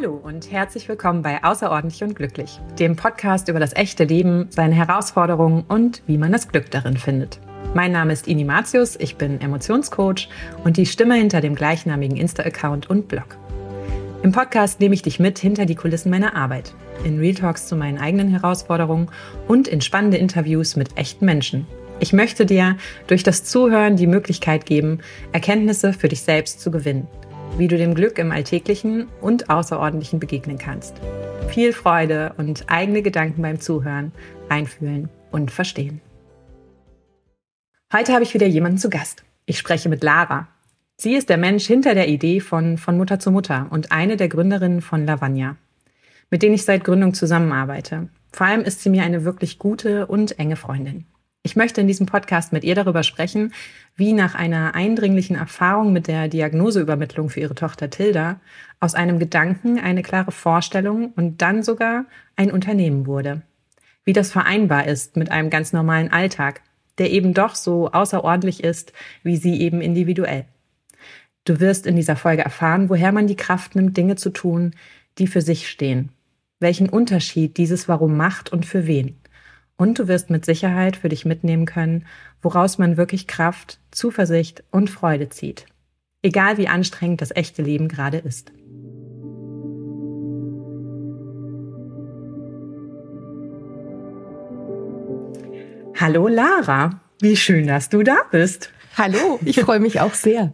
Hallo und herzlich willkommen bei Außerordentlich und Glücklich, dem Podcast über das echte Leben, seine Herausforderungen und wie man das Glück darin findet. Mein Name ist Ini Matius, ich bin Emotionscoach und die Stimme hinter dem gleichnamigen Insta-Account und Blog. Im Podcast nehme ich dich mit hinter die Kulissen meiner Arbeit, in Real Talks zu meinen eigenen Herausforderungen und in spannende Interviews mit echten Menschen. Ich möchte dir durch das Zuhören die Möglichkeit geben, Erkenntnisse für dich selbst zu gewinnen – wie du dem Glück im Alltäglichen und Außerordentlichen begegnen kannst. Viel Freude und eigene Gedanken beim Zuhören, einfühlen und verstehen. Heute habe ich wieder jemanden zu Gast. Ich spreche mit Lara. Sie ist der Mensch hinter der Idee von Von Mutter zu Mutter und eine der Gründerinnen von Lavagna, mit denen ich seit Gründung zusammenarbeite. Vor allem ist sie mir eine wirklich gute und enge Freundin. Ich möchte in diesem Podcast mit ihr darüber sprechen, wie nach einer eindringlichen Erfahrung mit der Diagnoseübermittlung für ihre Tochter Tilda aus einem Gedanken eine klare Vorstellung und dann sogar ein Unternehmen wurde. Wie das vereinbar ist mit einem ganz normalen Alltag, der eben doch so außerordentlich ist, wie sie eben individuell. Du wirst in dieser Folge erfahren, woher man die Kraft nimmt, Dinge zu tun, die für sich stehen. Welchen Unterschied dieses Warum macht und für wen. Und du wirst mit Sicherheit für dich mitnehmen können, woraus man wirklich Kraft, Zuversicht und Freude zieht. Egal wie anstrengend das echte Leben gerade ist. Hallo Lara, wie schön, dass du da bist. Hallo, ich freue mich auch sehr.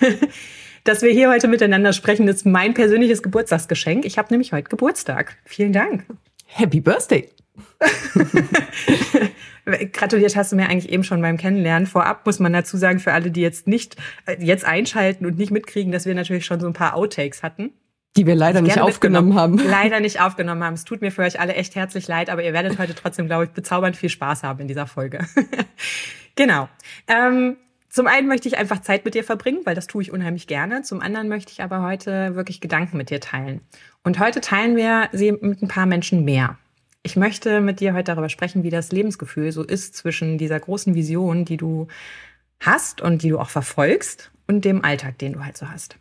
dass wir hier heute miteinander sprechen, ist mein persönliches Geburtstagsgeschenk. Ich habe nämlich heute Geburtstag. Vielen Dank. Happy Birthday. Gratuliert hast du mir eigentlich eben schon beim Kennenlernen. Vorab muss man dazu sagen, für alle, die jetzt nicht äh, jetzt einschalten und nicht mitkriegen, dass wir natürlich schon so ein paar Outtakes hatten. Die wir leider nicht aufgenommen haben. Leider nicht aufgenommen haben. Es tut mir für euch alle echt herzlich leid, aber ihr werdet heute trotzdem, glaube ich, bezaubernd viel Spaß haben in dieser Folge. genau. Ähm, zum einen möchte ich einfach Zeit mit dir verbringen, weil das tue ich unheimlich gerne. Zum anderen möchte ich aber heute wirklich Gedanken mit dir teilen. Und heute teilen wir sie mit ein paar Menschen mehr. Ich möchte mit dir heute darüber sprechen, wie das Lebensgefühl so ist zwischen dieser großen Vision, die du hast und die du auch verfolgst, und dem Alltag, den du halt so hast.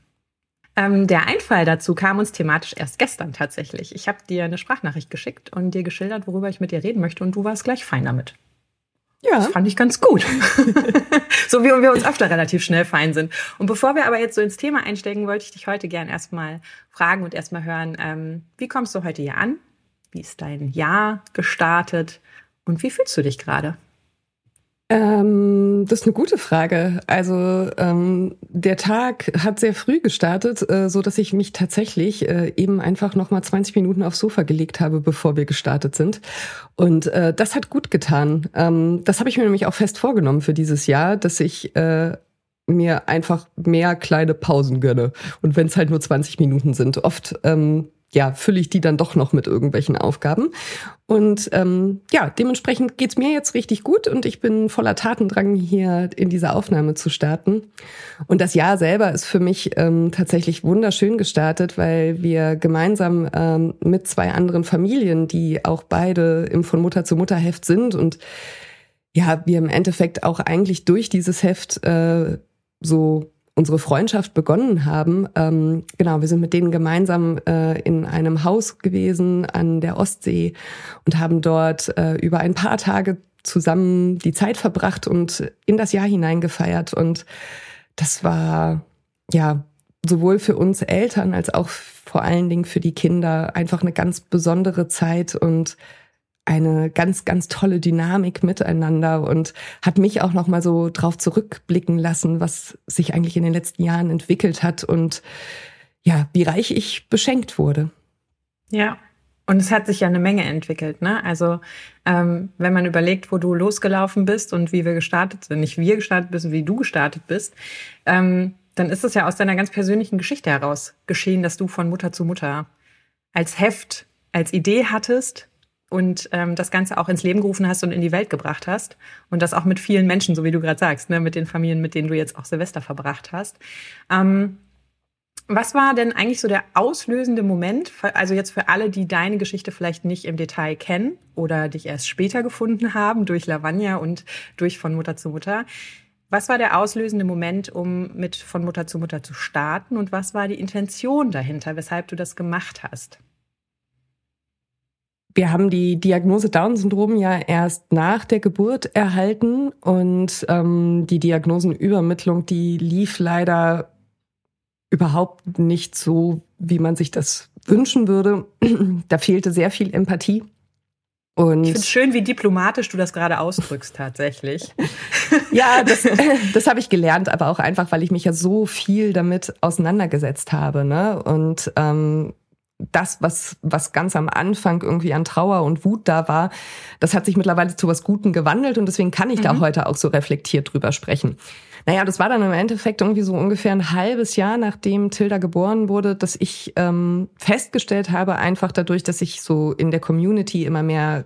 Ähm, der Einfall dazu kam uns thematisch erst gestern tatsächlich. Ich habe dir eine Sprachnachricht geschickt und dir geschildert, worüber ich mit dir reden möchte, und du warst gleich fein damit. Ja. Das fand ich ganz gut. so wie wir uns öfter relativ schnell fein sind. Und bevor wir aber jetzt so ins Thema einsteigen, wollte ich dich heute gern erstmal fragen und erstmal hören, ähm, wie kommst du heute hier an? Wie ist dein Jahr gestartet und wie fühlst du dich gerade? Ähm, das ist eine gute Frage. Also ähm, der Tag hat sehr früh gestartet, äh, so dass ich mich tatsächlich äh, eben einfach noch mal 20 Minuten aufs Sofa gelegt habe, bevor wir gestartet sind. Und äh, das hat gut getan. Ähm, das habe ich mir nämlich auch fest vorgenommen für dieses Jahr, dass ich äh, mir einfach mehr kleine Pausen gönne. Und wenn es halt nur 20 Minuten sind. Oft ähm, ja, fülle ich die dann doch noch mit irgendwelchen Aufgaben. Und ähm, ja, dementsprechend geht's mir jetzt richtig gut und ich bin voller Tatendrang, hier in dieser Aufnahme zu starten. Und das Jahr selber ist für mich ähm, tatsächlich wunderschön gestartet, weil wir gemeinsam ähm, mit zwei anderen Familien, die auch beide im von Mutter zu Mutter Heft sind und ja, wir im Endeffekt auch eigentlich durch dieses Heft äh, so unsere Freundschaft begonnen haben. Ähm, genau, wir sind mit denen gemeinsam äh, in einem Haus gewesen an der Ostsee und haben dort äh, über ein paar Tage zusammen die Zeit verbracht und in das Jahr hineingefeiert. Und das war ja sowohl für uns Eltern als auch vor allen Dingen für die Kinder einfach eine ganz besondere Zeit und eine ganz, ganz tolle Dynamik miteinander und hat mich auch noch mal so drauf zurückblicken lassen, was sich eigentlich in den letzten Jahren entwickelt hat und ja, wie reich ich beschenkt wurde. Ja, und es hat sich ja eine Menge entwickelt, ne? Also ähm, wenn man überlegt, wo du losgelaufen bist und wie wir gestartet sind, nicht wir gestartet bist, wie du gestartet bist, ähm, dann ist es ja aus deiner ganz persönlichen Geschichte heraus geschehen, dass du von Mutter zu Mutter als Heft, als Idee hattest und ähm, das Ganze auch ins Leben gerufen hast und in die Welt gebracht hast. Und das auch mit vielen Menschen, so wie du gerade sagst, ne, mit den Familien, mit denen du jetzt auch Silvester verbracht hast. Ähm, was war denn eigentlich so der auslösende Moment, also jetzt für alle, die deine Geschichte vielleicht nicht im Detail kennen oder dich erst später gefunden haben durch Lavagna und durch von Mutter zu Mutter? Was war der auslösende Moment, um mit von Mutter zu Mutter zu starten? Und was war die Intention dahinter, weshalb du das gemacht hast? Wir haben die Diagnose Down-Syndrom ja erst nach der Geburt erhalten und ähm, die Diagnosenübermittlung, die lief leider überhaupt nicht so, wie man sich das wünschen würde. da fehlte sehr viel Empathie. Und ich finde es schön, wie diplomatisch du das gerade ausdrückst, tatsächlich. ja, das, das habe ich gelernt, aber auch einfach, weil ich mich ja so viel damit auseinandergesetzt habe. Ne? Und ähm, das, was, was ganz am Anfang irgendwie an Trauer und Wut da war, das hat sich mittlerweile zu was Guten gewandelt und deswegen kann ich mhm. da heute auch so reflektiert drüber sprechen. Naja, das war dann im Endeffekt irgendwie so ungefähr ein halbes Jahr, nachdem Tilda geboren wurde, dass ich ähm, festgestellt habe, einfach dadurch, dass ich so in der Community immer mehr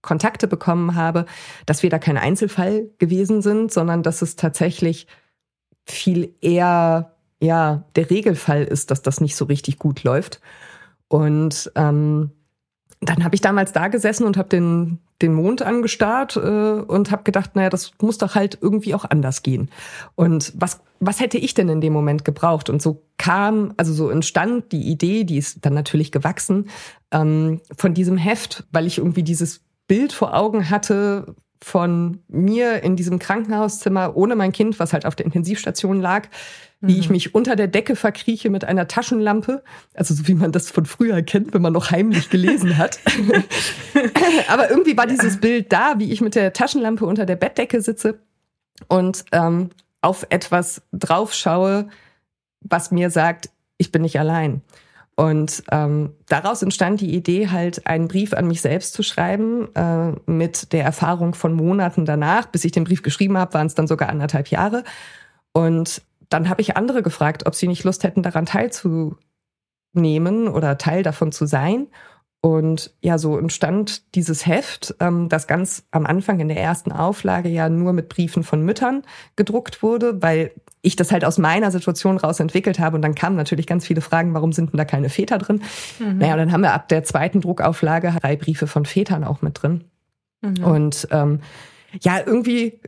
Kontakte bekommen habe, dass wir da kein Einzelfall gewesen sind, sondern dass es tatsächlich viel eher ja der Regelfall ist, dass das nicht so richtig gut läuft. Und ähm, dann habe ich damals da gesessen und habe den, den Mond angestarrt äh, und habe gedacht, naja, das muss doch halt irgendwie auch anders gehen. Und was, was hätte ich denn in dem Moment gebraucht? Und so kam, also so entstand die Idee, die ist dann natürlich gewachsen, ähm, von diesem Heft, weil ich irgendwie dieses Bild vor Augen hatte von mir in diesem Krankenhauszimmer ohne mein Kind, was halt auf der Intensivstation lag, wie mhm. ich mich unter der Decke verkrieche mit einer Taschenlampe, also so wie man das von früher kennt, wenn man noch heimlich gelesen hat. Aber irgendwie war dieses Bild da, wie ich mit der Taschenlampe unter der Bettdecke sitze und ähm, auf etwas draufschaue, was mir sagt, ich bin nicht allein. Und ähm, daraus entstand die Idee, halt einen Brief an mich selbst zu schreiben, äh, mit der Erfahrung von Monaten danach. Bis ich den Brief geschrieben habe, waren es dann sogar anderthalb Jahre. Und dann habe ich andere gefragt, ob sie nicht Lust hätten, daran teilzunehmen oder Teil davon zu sein. Und ja, so entstand dieses Heft, ähm, das ganz am Anfang in der ersten Auflage ja nur mit Briefen von Müttern gedruckt wurde, weil ich das halt aus meiner Situation raus entwickelt habe. Und dann kamen natürlich ganz viele Fragen, warum sind denn da keine Väter drin? Mhm. Naja, dann haben wir ab der zweiten Druckauflage drei Briefe von Vätern auch mit drin. Mhm. Und ähm, ja, irgendwie,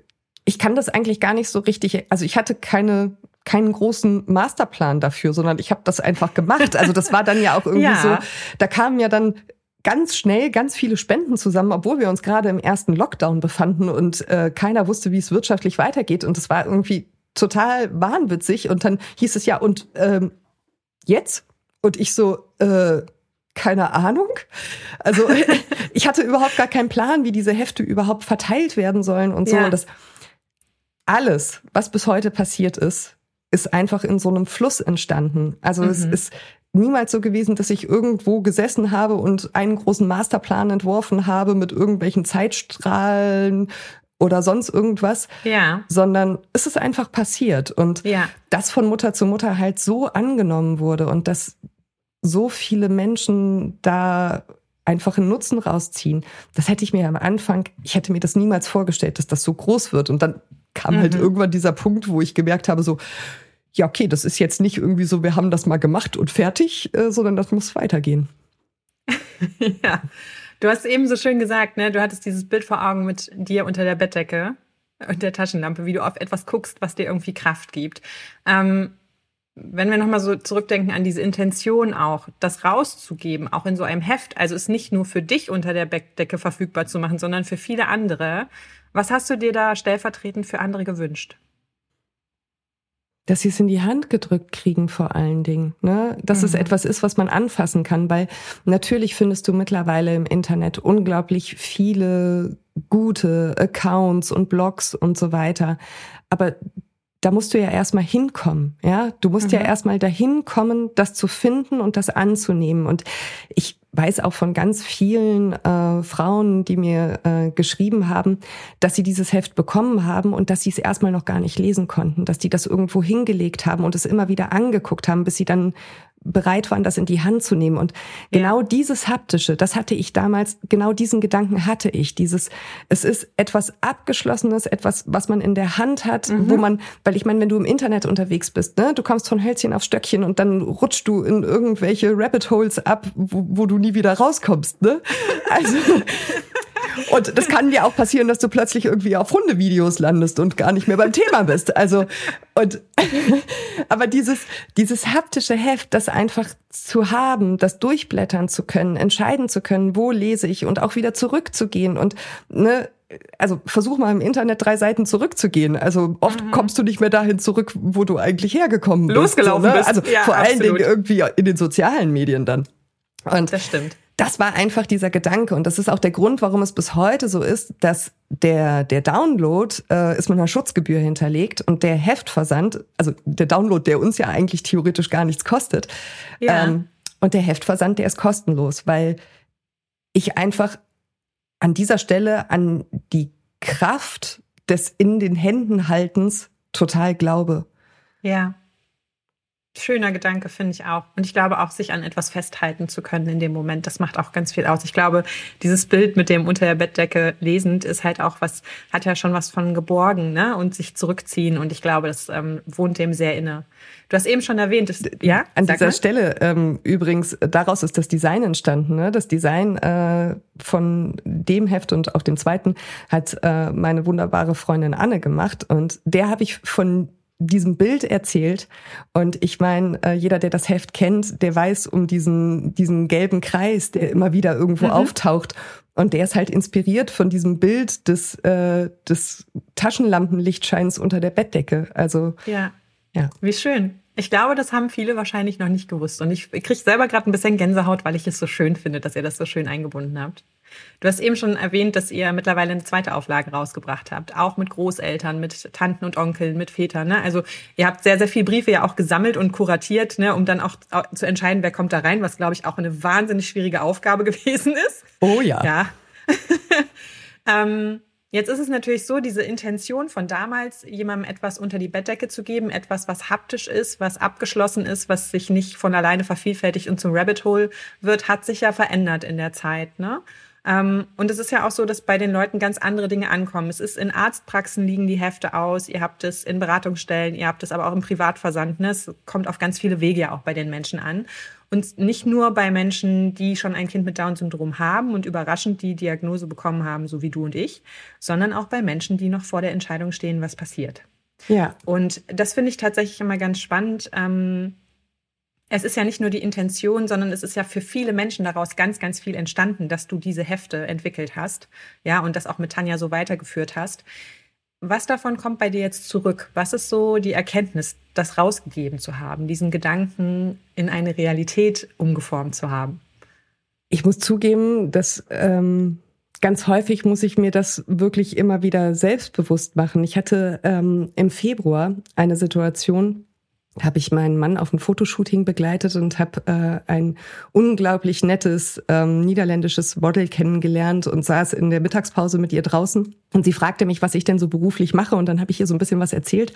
ich kann das eigentlich gar nicht so richtig, also ich hatte keine keinen großen Masterplan dafür, sondern ich habe das einfach gemacht. Also das war dann ja auch irgendwie ja. so, da kamen ja dann ganz schnell ganz viele Spenden zusammen, obwohl wir uns gerade im ersten Lockdown befanden und äh, keiner wusste, wie es wirtschaftlich weitergeht. Und es war irgendwie total wahnwitzig. Und dann hieß es ja, und ähm, jetzt? Und ich so, äh, keine Ahnung. Also ich hatte überhaupt gar keinen Plan, wie diese Hefte überhaupt verteilt werden sollen und so. Ja. Und das alles, was bis heute passiert ist, ist einfach in so einem Fluss entstanden. Also mhm. es ist niemals so gewesen, dass ich irgendwo gesessen habe und einen großen Masterplan entworfen habe mit irgendwelchen Zeitstrahlen oder sonst irgendwas, ja. sondern es ist einfach passiert und ja. das von Mutter zu Mutter halt so angenommen wurde und dass so viele Menschen da einfach einen Nutzen rausziehen. Das hätte ich mir am Anfang, ich hätte mir das niemals vorgestellt, dass das so groß wird und dann kam halt mhm. halt irgendwann dieser Punkt, wo ich gemerkt habe, so, ja, okay, das ist jetzt nicht irgendwie so, wir haben das mal gemacht und fertig, äh, sondern das muss weitergehen. ja, du hast eben so schön gesagt, ne? Du hattest dieses Bild vor Augen mit dir unter der Bettdecke und der Taschenlampe, wie du auf etwas guckst, was dir irgendwie Kraft gibt. Ähm, wenn wir nochmal so zurückdenken an diese Intention auch, das rauszugeben, auch in so einem Heft, also es nicht nur für dich unter der Bettdecke verfügbar zu machen, sondern für viele andere. Was hast du dir da stellvertretend für andere gewünscht? Dass sie es in die Hand gedrückt kriegen vor allen Dingen. Ne? Dass mhm. es etwas ist, was man anfassen kann, weil natürlich findest du mittlerweile im Internet unglaublich viele gute Accounts und Blogs und so weiter. Aber da musst du ja erstmal hinkommen, ja? Du musst mhm. ja erstmal dahin kommen, das zu finden und das anzunehmen. Und ich weiß auch von ganz vielen äh, Frauen, die mir äh, geschrieben haben, dass sie dieses Heft bekommen haben und dass sie es erstmal noch gar nicht lesen konnten, dass die das irgendwo hingelegt haben und es immer wieder angeguckt haben, bis sie dann bereit waren, das in die Hand zu nehmen. Und genau ja. dieses haptische, das hatte ich damals, genau diesen Gedanken hatte ich. Dieses, es ist etwas Abgeschlossenes, etwas, was man in der Hand hat, mhm. wo man, weil ich meine, wenn du im Internet unterwegs bist, ne, du kommst von Hölzchen auf Stöckchen und dann rutschst du in irgendwelche Rabbit Holes ab, wo, wo du nie wieder rauskommst, ne? Also, Und das kann dir auch passieren, dass du plötzlich irgendwie auf Hundevideos landest und gar nicht mehr beim Thema bist. Also, und, aber dieses, dieses haptische Heft, das einfach zu haben, das durchblättern zu können, entscheiden zu können, wo lese ich und auch wieder zurückzugehen und, ne, also versuch mal im Internet drei Seiten zurückzugehen. Also oft mhm. kommst du nicht mehr dahin zurück, wo du eigentlich hergekommen bist. Losgelaufen so, ne? bist. Also ja, vor absolut. allen Dingen irgendwie in den sozialen Medien dann. Und das stimmt. Das war einfach dieser Gedanke und das ist auch der Grund, warum es bis heute so ist, dass der der Download äh, ist mit einer Schutzgebühr hinterlegt und der Heftversand, also der Download, der uns ja eigentlich theoretisch gar nichts kostet, ja. ähm, und der Heftversand, der ist kostenlos, weil ich einfach an dieser Stelle an die Kraft des in den Händen haltens total glaube. Ja. Schöner Gedanke, finde ich auch. Und ich glaube auch, sich an etwas festhalten zu können in dem Moment, das macht auch ganz viel aus. Ich glaube, dieses Bild mit dem unter der Bettdecke lesend ist halt auch was, hat ja schon was von geborgen, ne? Und sich zurückziehen. Und ich glaube, das ähm, wohnt dem sehr inne. Du hast eben schon erwähnt, das, ja? An dieser mal. Stelle ähm, übrigens, daraus ist das Design entstanden. Ne? Das Design äh, von dem Heft und auch dem zweiten hat äh, meine wunderbare Freundin Anne gemacht. Und der habe ich von diesem Bild erzählt. Und ich meine, äh, jeder, der das Heft kennt, der weiß um diesen, diesen gelben Kreis, der immer wieder irgendwo mhm. auftaucht. Und der ist halt inspiriert von diesem Bild des, äh, des Taschenlampenlichtscheins unter der Bettdecke. Also ja. ja. Wie schön. Ich glaube, das haben viele wahrscheinlich noch nicht gewusst. Und ich kriege selber gerade ein bisschen Gänsehaut, weil ich es so schön finde, dass ihr das so schön eingebunden habt. Du hast eben schon erwähnt, dass ihr mittlerweile eine zweite Auflage rausgebracht habt, auch mit Großeltern, mit Tanten und Onkeln, mit Vätern. Ne? Also ihr habt sehr, sehr viele Briefe ja auch gesammelt und kuratiert, ne, um dann auch zu entscheiden, wer kommt da rein, was, glaube ich, auch eine wahnsinnig schwierige Aufgabe gewesen ist. Oh ja. Ja. ähm, Jetzt ist es natürlich so, diese Intention von damals, jemandem etwas unter die Bettdecke zu geben, etwas, was haptisch ist, was abgeschlossen ist, was sich nicht von alleine vervielfältigt und zum Rabbit Hole wird, hat sich ja verändert in der Zeit. Ne? Ähm, und es ist ja auch so, dass bei den Leuten ganz andere Dinge ankommen. Es ist in Arztpraxen liegen die Hefte aus, ihr habt es in Beratungsstellen, ihr habt es aber auch im Privatversand. Ne? Es kommt auf ganz viele Wege ja auch bei den Menschen an. Und nicht nur bei Menschen, die schon ein Kind mit Down-Syndrom haben und überraschend die Diagnose bekommen haben, so wie du und ich, sondern auch bei Menschen, die noch vor der Entscheidung stehen, was passiert. Ja. Und das finde ich tatsächlich immer ganz spannend. Ähm, es ist ja nicht nur die Intention, sondern es ist ja für viele Menschen daraus ganz, ganz viel entstanden, dass du diese Hefte entwickelt hast, ja, und das auch mit Tanja so weitergeführt hast. Was davon kommt bei dir jetzt zurück? Was ist so die Erkenntnis, das rausgegeben zu haben, diesen Gedanken in eine Realität umgeformt zu haben? Ich muss zugeben, dass ähm, ganz häufig muss ich mir das wirklich immer wieder selbstbewusst machen. Ich hatte ähm, im Februar eine Situation, habe ich meinen Mann auf ein Fotoshooting begleitet und habe äh, ein unglaublich nettes ähm, niederländisches Model kennengelernt und saß in der Mittagspause mit ihr draußen. Und sie fragte mich, was ich denn so beruflich mache. Und dann habe ich ihr so ein bisschen was erzählt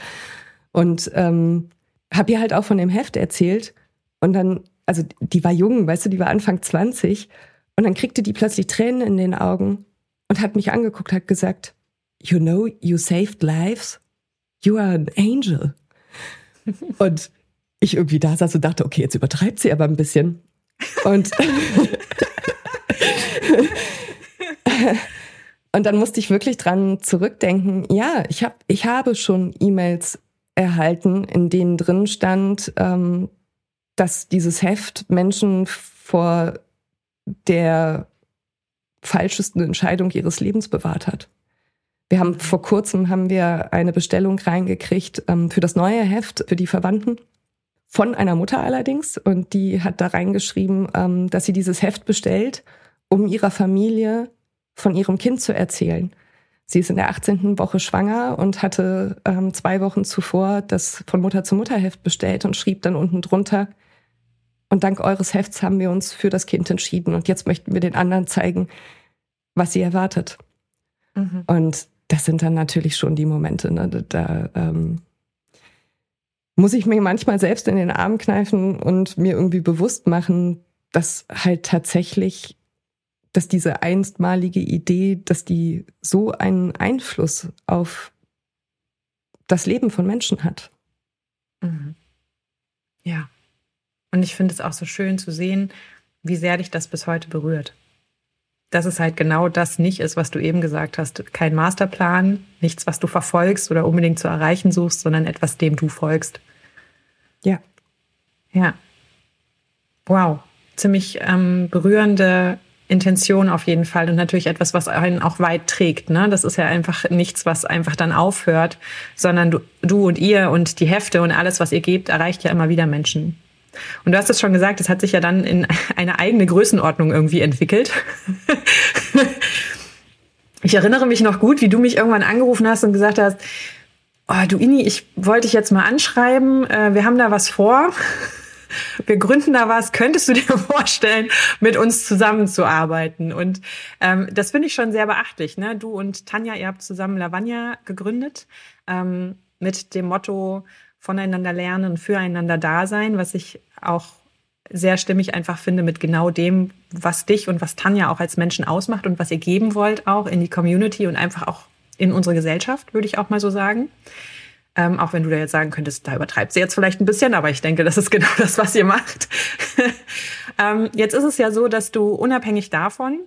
und ähm, habe ihr halt auch von dem Heft erzählt. Und dann, also die war jung, weißt du, die war Anfang 20. Und dann kriegte die plötzlich Tränen in den Augen und hat mich angeguckt, hat gesagt, You know, you saved lives. You are an angel. Und ich irgendwie da saß und dachte, okay, jetzt übertreibt sie aber ein bisschen. Und, und dann musste ich wirklich dran zurückdenken, ja, ich, hab, ich habe schon E-Mails erhalten, in denen drin stand, ähm, dass dieses Heft Menschen vor der falschesten Entscheidung ihres Lebens bewahrt hat. Wir haben vor kurzem haben wir eine Bestellung reingekriegt ähm, für das neue Heft für die Verwandten von einer Mutter allerdings und die hat da reingeschrieben, ähm, dass sie dieses Heft bestellt, um ihrer Familie von ihrem Kind zu erzählen. Sie ist in der 18. Woche schwanger und hatte ähm, zwei Wochen zuvor das von Mutter zu Mutter Heft bestellt und schrieb dann unten drunter, und dank eures Hefts haben wir uns für das Kind entschieden und jetzt möchten wir den anderen zeigen, was sie erwartet. Mhm. Und das sind dann natürlich schon die Momente, ne? da ähm, muss ich mir manchmal selbst in den Arm kneifen und mir irgendwie bewusst machen, dass halt tatsächlich, dass diese einstmalige Idee, dass die so einen Einfluss auf das Leben von Menschen hat. Mhm. Ja. Und ich finde es auch so schön zu sehen, wie sehr dich das bis heute berührt dass es halt genau das nicht ist, was du eben gesagt hast. Kein Masterplan, nichts, was du verfolgst oder unbedingt zu erreichen suchst, sondern etwas, dem du folgst. Ja. Ja. Wow. Ziemlich ähm, berührende Intention auf jeden Fall und natürlich etwas, was einen auch weit trägt. Ne? Das ist ja einfach nichts, was einfach dann aufhört, sondern du, du und ihr und die Hefte und alles, was ihr gebt, erreicht ja immer wieder Menschen. Und du hast es schon gesagt, es hat sich ja dann in eine eigene Größenordnung irgendwie entwickelt. ich erinnere mich noch gut, wie du mich irgendwann angerufen hast und gesagt hast, oh, du Ini, ich wollte dich jetzt mal anschreiben, äh, wir haben da was vor. Wir gründen da was. Könntest du dir vorstellen, mit uns zusammenzuarbeiten? Und ähm, das finde ich schon sehr beachtlich. Ne? Du und Tanja, ihr habt zusammen Lavagna gegründet ähm, mit dem Motto voneinander lernen, füreinander da sein, was ich auch sehr stimmig einfach finde mit genau dem, was dich und was Tanja auch als Menschen ausmacht und was ihr geben wollt auch in die Community und einfach auch in unsere Gesellschaft, würde ich auch mal so sagen. Ähm, auch wenn du da jetzt sagen könntest, da übertreibt sie jetzt vielleicht ein bisschen, aber ich denke, das ist genau das, was ihr macht. ähm, jetzt ist es ja so, dass du unabhängig davon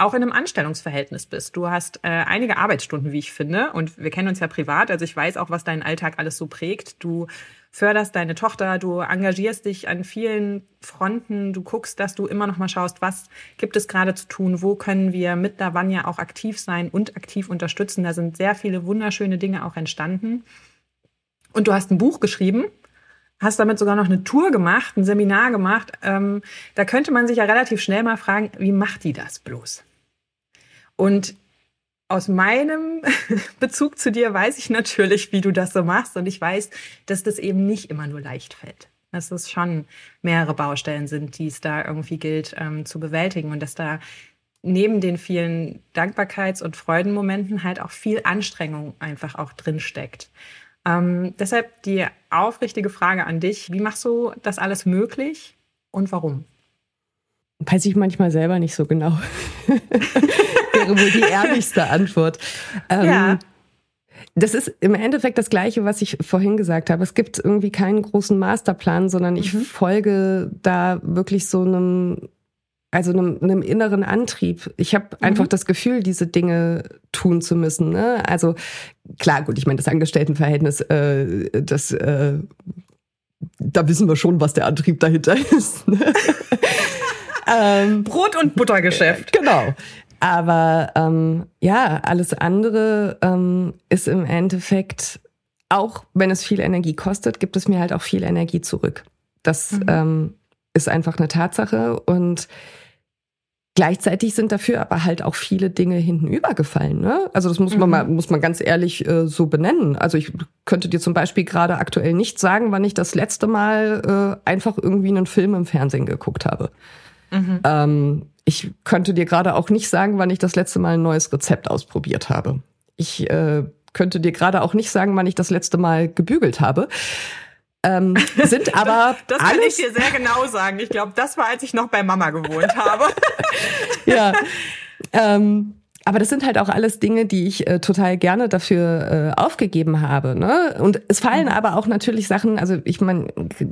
auch in einem Anstellungsverhältnis bist. Du hast äh, einige Arbeitsstunden, wie ich finde, und wir kennen uns ja privat, also ich weiß auch, was deinen Alltag alles so prägt. Du förderst deine Tochter, du engagierst dich an vielen Fronten, du guckst, dass du immer noch mal schaust, was gibt es gerade zu tun, wo können wir mit Lavanya auch aktiv sein und aktiv unterstützen. Da sind sehr viele wunderschöne Dinge auch entstanden. Und du hast ein Buch geschrieben, hast damit sogar noch eine Tour gemacht, ein Seminar gemacht. Ähm, da könnte man sich ja relativ schnell mal fragen, wie macht die das bloß? Und aus meinem Bezug zu dir weiß ich natürlich, wie du das so machst. Und ich weiß, dass das eben nicht immer nur leicht fällt. Dass es schon mehrere Baustellen sind, die es da irgendwie gilt ähm, zu bewältigen. Und dass da neben den vielen Dankbarkeits- und Freudenmomenten halt auch viel Anstrengung einfach auch drin steckt. Ähm, deshalb die aufrichtige Frage an dich. Wie machst du das alles möglich und warum? Weiß ich manchmal selber nicht so genau. Wäre wohl die ehrlichste Antwort. Ähm, ja. Das ist im Endeffekt das Gleiche, was ich vorhin gesagt habe. Es gibt irgendwie keinen großen Masterplan, sondern ich mhm. folge da wirklich so einem also einem, einem inneren Antrieb. Ich habe mhm. einfach das Gefühl, diese Dinge tun zu müssen. Ne? Also klar, gut, ich meine, das Angestelltenverhältnis, äh, das, äh, da wissen wir schon, was der Antrieb dahinter ist. Ne? Ähm, Brot- und Buttergeschäft. Genau. Aber ähm, ja, alles andere ähm, ist im Endeffekt, auch wenn es viel Energie kostet, gibt es mir halt auch viel Energie zurück. Das mhm. ähm, ist einfach eine Tatsache und Gleichzeitig sind dafür aber halt auch viele Dinge hinten übergefallen. Ne? Also das muss man mhm. mal, muss man ganz ehrlich äh, so benennen. Also ich könnte dir zum Beispiel gerade aktuell nicht sagen, wann ich das letzte Mal äh, einfach irgendwie einen Film im Fernsehen geguckt habe. Mhm. Ähm, ich könnte dir gerade auch nicht sagen, wann ich das letzte Mal ein neues Rezept ausprobiert habe. Ich äh, könnte dir gerade auch nicht sagen, wann ich das letzte Mal gebügelt habe. Ähm, sind aber das, das kann alles ich dir sehr genau sagen. Ich glaube, das war, als ich noch bei Mama gewohnt habe. ja. Ähm, aber das sind halt auch alles Dinge, die ich äh, total gerne dafür äh, aufgegeben habe. Ne? Und es fallen mhm. aber auch natürlich Sachen, also ich meine,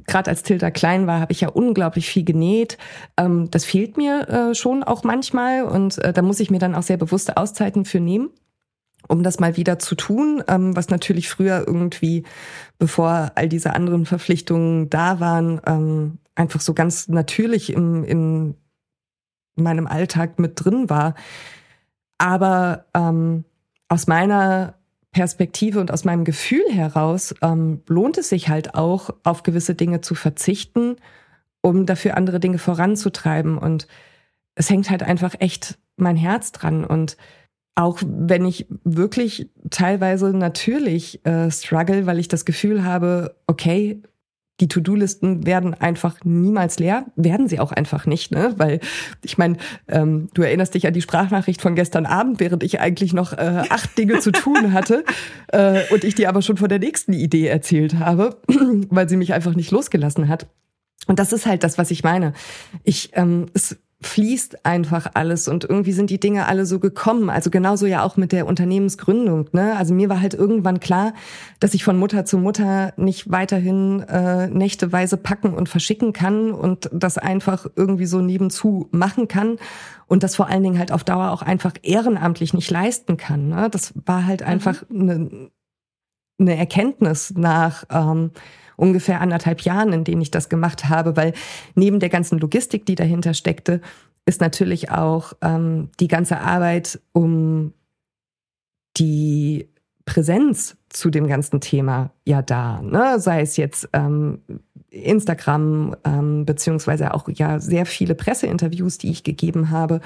gerade als Tilda klein war, habe ich ja unglaublich viel genäht. Ähm, das fehlt mir äh, schon auch manchmal und äh, da muss ich mir dann auch sehr bewusste Auszeiten für nehmen um das mal wieder zu tun, ähm, was natürlich früher irgendwie, bevor all diese anderen Verpflichtungen da waren, ähm, einfach so ganz natürlich im, in meinem Alltag mit drin war. Aber ähm, aus meiner Perspektive und aus meinem Gefühl heraus ähm, lohnt es sich halt auch, auf gewisse Dinge zu verzichten, um dafür andere Dinge voranzutreiben. Und es hängt halt einfach echt mein Herz dran. Und auch wenn ich wirklich teilweise natürlich äh, struggle, weil ich das Gefühl habe, okay, die To-Do-Listen werden einfach niemals leer, werden sie auch einfach nicht, ne? Weil ich meine, ähm, du erinnerst dich an die Sprachnachricht von gestern Abend, während ich eigentlich noch äh, acht Dinge zu tun hatte äh, und ich dir aber schon von der nächsten Idee erzählt habe, weil sie mich einfach nicht losgelassen hat. Und das ist halt das, was ich meine. Ich, ähm, es fließt einfach alles und irgendwie sind die Dinge alle so gekommen. Also genauso ja auch mit der Unternehmensgründung. Ne? Also mir war halt irgendwann klar, dass ich von Mutter zu Mutter nicht weiterhin äh, nächteweise packen und verschicken kann und das einfach irgendwie so nebenzu machen kann und das vor allen Dingen halt auf Dauer auch einfach ehrenamtlich nicht leisten kann. Ne? Das war halt mhm. einfach eine, eine Erkenntnis nach ähm, ungefähr anderthalb Jahren, in denen ich das gemacht habe, weil neben der ganzen Logistik, die dahinter steckte, ist natürlich auch ähm, die ganze Arbeit um die Präsenz zu dem ganzen Thema ja da. Ne? Sei es jetzt ähm, Instagram, ähm, beziehungsweise auch ja sehr viele Presseinterviews, die ich gegeben habe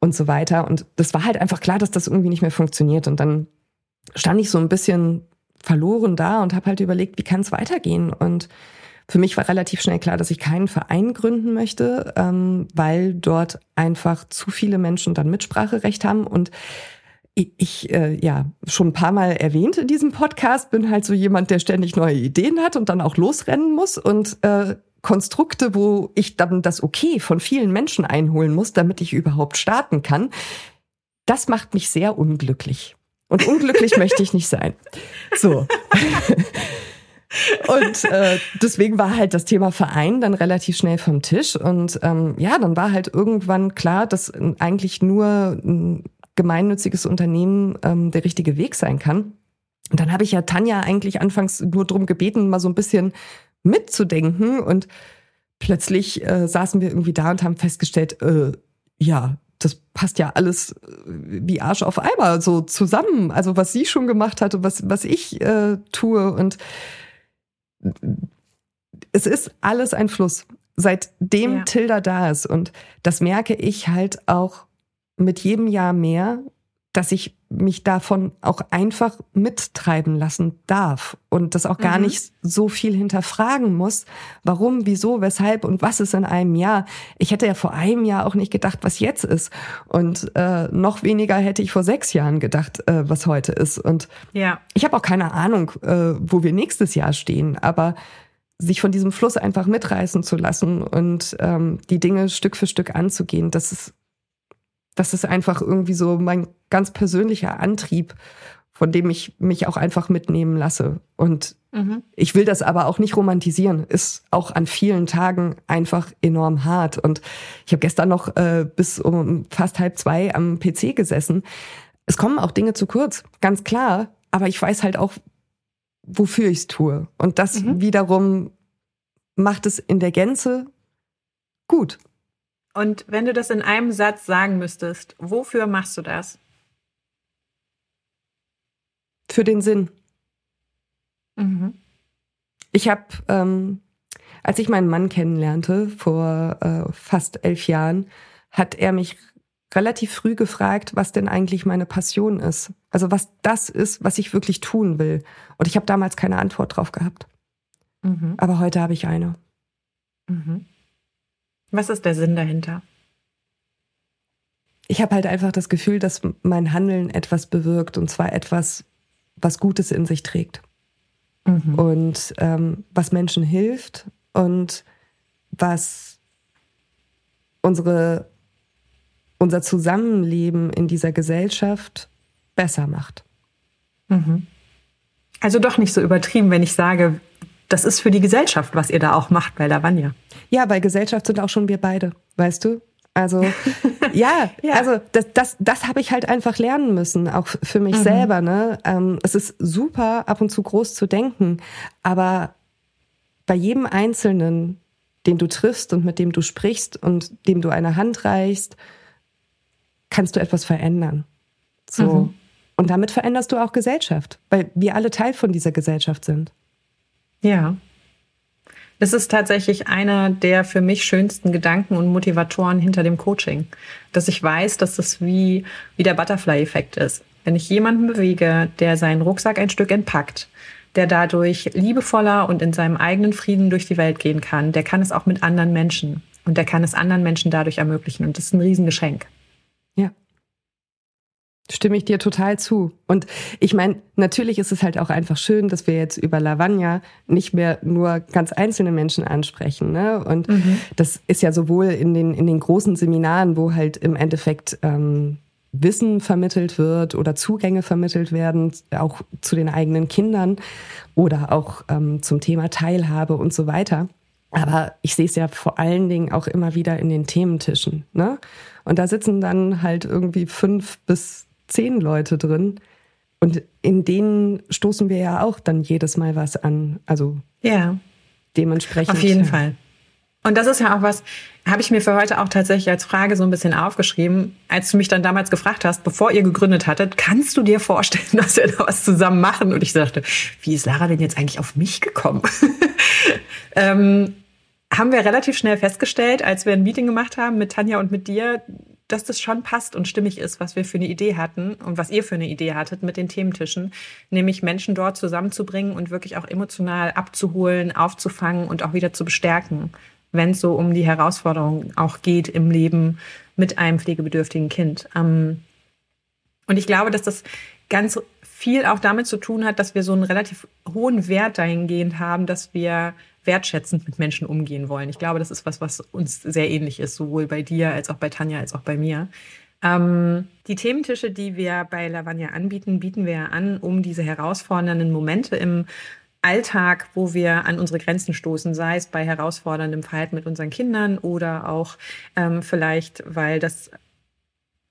und so weiter. Und das war halt einfach klar, dass das irgendwie nicht mehr funktioniert. Und dann stand ich so ein bisschen verloren da und habe halt überlegt, wie kann es weitergehen? Und für mich war relativ schnell klar, dass ich keinen Verein gründen möchte, ähm, weil dort einfach zu viele Menschen dann Mitspracherecht haben und ich, äh, ja schon ein paar Mal erwähnt in diesem Podcast bin halt so jemand, der ständig neue Ideen hat und dann auch losrennen muss und äh, Konstrukte, wo ich dann das Okay von vielen Menschen einholen muss, damit ich überhaupt starten kann. Das macht mich sehr unglücklich. Und unglücklich möchte ich nicht sein. So. Und äh, deswegen war halt das Thema Verein dann relativ schnell vom Tisch. Und ähm, ja, dann war halt irgendwann klar, dass eigentlich nur ein gemeinnütziges Unternehmen ähm, der richtige Weg sein kann. Und dann habe ich ja Tanja eigentlich anfangs nur drum gebeten, mal so ein bisschen mitzudenken. Und plötzlich äh, saßen wir irgendwie da und haben festgestellt, äh, ja, passt ja alles äh, wie Arsch auf Eimer so zusammen. Also was sie schon gemacht hat und was, was ich äh, tue. Und es ist alles ein Fluss, seitdem ja. Tilda da ist. Und das merke ich halt auch mit jedem Jahr mehr, dass ich mich davon auch einfach mittreiben lassen darf und das auch gar mhm. nicht so viel hinterfragen muss, warum, wieso, weshalb und was ist in einem Jahr. Ich hätte ja vor einem Jahr auch nicht gedacht, was jetzt ist und äh, noch weniger hätte ich vor sechs Jahren gedacht, äh, was heute ist. Und ja. ich habe auch keine Ahnung, äh, wo wir nächstes Jahr stehen, aber sich von diesem Fluss einfach mitreißen zu lassen und ähm, die Dinge Stück für Stück anzugehen, das ist das ist einfach irgendwie so mein ganz persönlicher Antrieb, von dem ich mich auch einfach mitnehmen lasse. Und mhm. ich will das aber auch nicht romantisieren. Ist auch an vielen Tagen einfach enorm hart. Und ich habe gestern noch äh, bis um fast halb zwei am PC gesessen. Es kommen auch Dinge zu kurz, ganz klar. Aber ich weiß halt auch, wofür ich es tue. Und das mhm. wiederum macht es in der Gänze gut. Und wenn du das in einem Satz sagen müsstest, wofür machst du das? Für den Sinn. Mhm. Ich habe, ähm, als ich meinen Mann kennenlernte, vor äh, fast elf Jahren, hat er mich relativ früh gefragt, was denn eigentlich meine Passion ist. Also was das ist, was ich wirklich tun will. Und ich habe damals keine Antwort drauf gehabt. Mhm. Aber heute habe ich eine. Mhm. Was ist der Sinn dahinter? Ich habe halt einfach das Gefühl, dass mein Handeln etwas bewirkt und zwar etwas, was Gutes in sich trägt mhm. und ähm, was Menschen hilft und was unsere, unser Zusammenleben in dieser Gesellschaft besser macht. Mhm. Also doch nicht so übertrieben, wenn ich sage, das ist für die Gesellschaft, was ihr da auch macht bei Lavagna. Ja, bei Gesellschaft sind auch schon wir beide, weißt du? Also ja, ja, also das, das, das habe ich halt einfach lernen müssen, auch für mich mhm. selber. Ne? Ähm, es ist super, ab und zu groß zu denken, aber bei jedem Einzelnen, den du triffst und mit dem du sprichst und dem du eine Hand reichst, kannst du etwas verändern. So. Mhm. Und damit veränderst du auch Gesellschaft, weil wir alle Teil von dieser Gesellschaft sind. Ja. Es ist tatsächlich einer der für mich schönsten Gedanken und Motivatoren hinter dem Coaching, dass ich weiß, dass das wie, wie der Butterfly-Effekt ist. Wenn ich jemanden bewege, der seinen Rucksack ein Stück entpackt, der dadurch liebevoller und in seinem eigenen Frieden durch die Welt gehen kann, der kann es auch mit anderen Menschen. Und der kann es anderen Menschen dadurch ermöglichen. Und das ist ein Riesengeschenk. Stimme ich dir total zu. Und ich meine, natürlich ist es halt auch einfach schön, dass wir jetzt über Lavagna nicht mehr nur ganz einzelne Menschen ansprechen. Ne? Und mhm. das ist ja sowohl in den, in den großen Seminaren, wo halt im Endeffekt ähm, Wissen vermittelt wird oder Zugänge vermittelt werden, auch zu den eigenen Kindern oder auch ähm, zum Thema Teilhabe und so weiter. Aber ich sehe es ja vor allen Dingen auch immer wieder in den Thementischen. Ne? Und da sitzen dann halt irgendwie fünf bis zehn Leute drin. Und in denen stoßen wir ja auch dann jedes Mal was an. Also ja. dementsprechend. Auf jeden Fall. Und das ist ja auch was, habe ich mir für heute auch tatsächlich als Frage so ein bisschen aufgeschrieben, als du mich dann damals gefragt hast, bevor ihr gegründet hattet, kannst du dir vorstellen, dass wir da was zusammen machen? Und ich dachte, wie ist Lara denn jetzt eigentlich auf mich gekommen? ähm, haben wir relativ schnell festgestellt, als wir ein Meeting gemacht haben mit Tanja und mit dir, dass das schon passt und stimmig ist, was wir für eine Idee hatten und was ihr für eine Idee hattet mit den Thementischen, nämlich Menschen dort zusammenzubringen und wirklich auch emotional abzuholen, aufzufangen und auch wieder zu bestärken, wenn es so um die Herausforderungen auch geht im Leben mit einem pflegebedürftigen Kind. Ähm, und ich glaube, dass das ganz viel auch damit zu tun hat, dass wir so einen relativ hohen Wert dahingehend haben, dass wir wertschätzend mit Menschen umgehen wollen. Ich glaube, das ist was, was uns sehr ähnlich ist, sowohl bei dir als auch bei Tanja als auch bei mir. Ähm, die Thementische, die wir bei Lavagna anbieten, bieten wir an, um diese herausfordernden Momente im Alltag, wo wir an unsere Grenzen stoßen, sei es bei herausforderndem Verhalten mit unseren Kindern oder auch ähm, vielleicht, weil das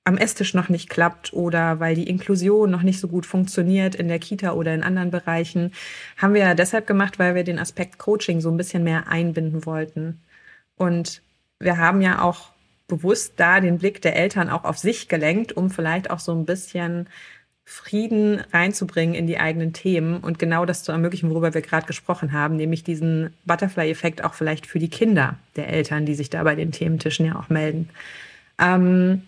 am Esstisch noch nicht klappt oder weil die Inklusion noch nicht so gut funktioniert in der Kita oder in anderen Bereichen, haben wir deshalb gemacht, weil wir den Aspekt Coaching so ein bisschen mehr einbinden wollten. Und wir haben ja auch bewusst da den Blick der Eltern auch auf sich gelenkt, um vielleicht auch so ein bisschen Frieden reinzubringen in die eigenen Themen und genau das zu ermöglichen, worüber wir gerade gesprochen haben, nämlich diesen Butterfly-Effekt auch vielleicht für die Kinder der Eltern, die sich da bei den Thementischen ja auch melden. Ähm,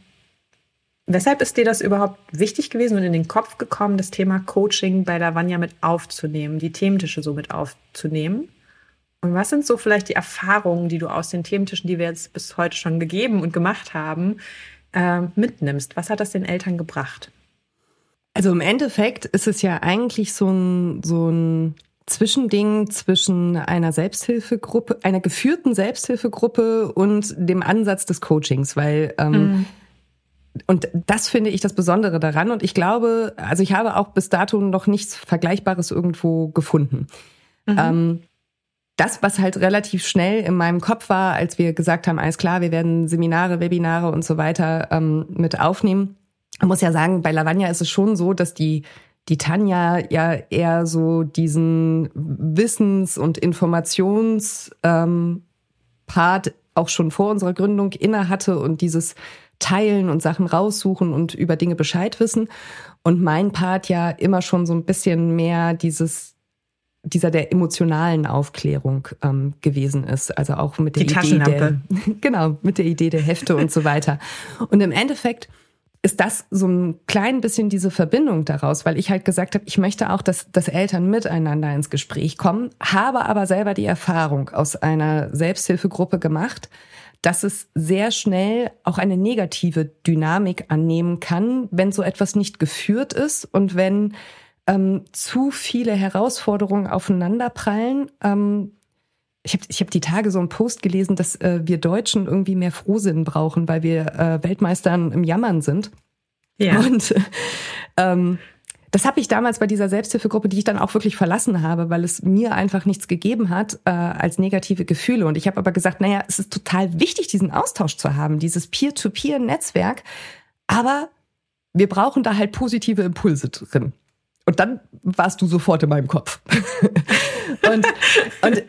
Weshalb ist dir das überhaupt wichtig gewesen und in den Kopf gekommen, das Thema Coaching bei Lavanya mit aufzunehmen, die Thementische so mit aufzunehmen? Und was sind so vielleicht die Erfahrungen, die du aus den Thementischen, die wir jetzt bis heute schon gegeben und gemacht haben, äh, mitnimmst? Was hat das den Eltern gebracht? Also im Endeffekt ist es ja eigentlich so ein, so ein Zwischending zwischen einer Selbsthilfegruppe, einer geführten Selbsthilfegruppe und dem Ansatz des Coachings, weil ähm, mm und das finde ich das Besondere daran. Und ich glaube, also ich habe auch bis dato noch nichts Vergleichbares irgendwo gefunden. Mhm. Ähm, das, was halt relativ schnell in meinem Kopf war, als wir gesagt haben, alles klar, wir werden Seminare, Webinare und so weiter ähm, mit aufnehmen. Ich muss ja sagen, bei Lavagna ist es schon so, dass die die Tanja ja eher so diesen Wissens- und Informationspart ähm, auch schon vor unserer Gründung inne hatte und dieses teilen und Sachen raussuchen und über Dinge Bescheid wissen. Und mein Part ja immer schon so ein bisschen mehr dieses dieser der emotionalen Aufklärung ähm, gewesen ist, also auch mit der Die Idee der genau mit der Idee der Hefte und so weiter. Und im Endeffekt ist das so ein klein bisschen diese Verbindung daraus, weil ich halt gesagt habe, ich möchte auch, dass, dass Eltern miteinander ins Gespräch kommen, habe aber selber die Erfahrung aus einer Selbsthilfegruppe gemacht, dass es sehr schnell auch eine negative Dynamik annehmen kann, wenn so etwas nicht geführt ist und wenn ähm, zu viele Herausforderungen aufeinanderprallen. Ähm, ich habe ich hab die Tage so einen Post gelesen, dass äh, wir Deutschen irgendwie mehr Frohsinn brauchen, weil wir äh, Weltmeistern im Jammern sind. Ja. Und ähm, das habe ich damals bei dieser Selbsthilfegruppe, die ich dann auch wirklich verlassen habe, weil es mir einfach nichts gegeben hat äh, als negative Gefühle. Und ich habe aber gesagt, naja, es ist total wichtig, diesen Austausch zu haben, dieses Peer-to-Peer-Netzwerk. Aber wir brauchen da halt positive Impulse drin. Und dann warst du sofort in meinem Kopf. und, und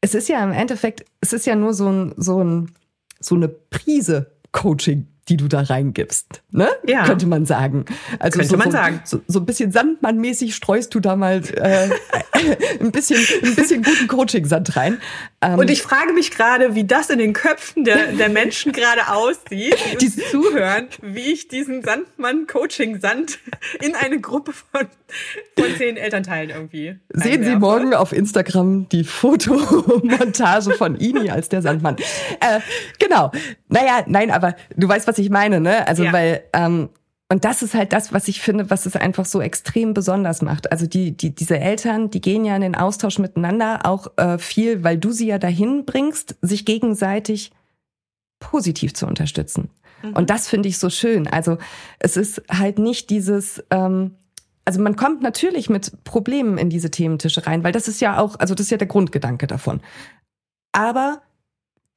es ist ja im Endeffekt, es ist ja nur so ein, so ein, so eine Prise Coaching die du da reingibst, ne? Ja. Könnte man sagen. Also Könnte so, man so, sagen. So, so ein bisschen Sandmann-mäßig streust du da mal äh, ein bisschen, ein bisschen guten Coaching-Sand rein. Ähm, Und ich frage mich gerade, wie das in den Köpfen der, der Menschen gerade aussieht, die uns zuhören, wie ich diesen Sandmann-Coaching-Sand in eine Gruppe von, von zehn Elternteilen irgendwie. Sehen Sie morgen auf Instagram die Fotomontage von Ini als der Sandmann. Äh, genau. Naja, nein, aber du weißt, was ich meine, ne? Also, ja. weil ähm, und das ist halt das, was ich finde, was es einfach so extrem besonders macht. Also die, die, diese Eltern, die gehen ja in den Austausch miteinander auch äh, viel, weil du sie ja dahin bringst, sich gegenseitig positiv zu unterstützen. Mhm. Und das finde ich so schön. Also es ist halt nicht dieses, ähm, also man kommt natürlich mit Problemen in diese Thementische rein, weil das ist ja auch, also das ist ja der Grundgedanke davon. Aber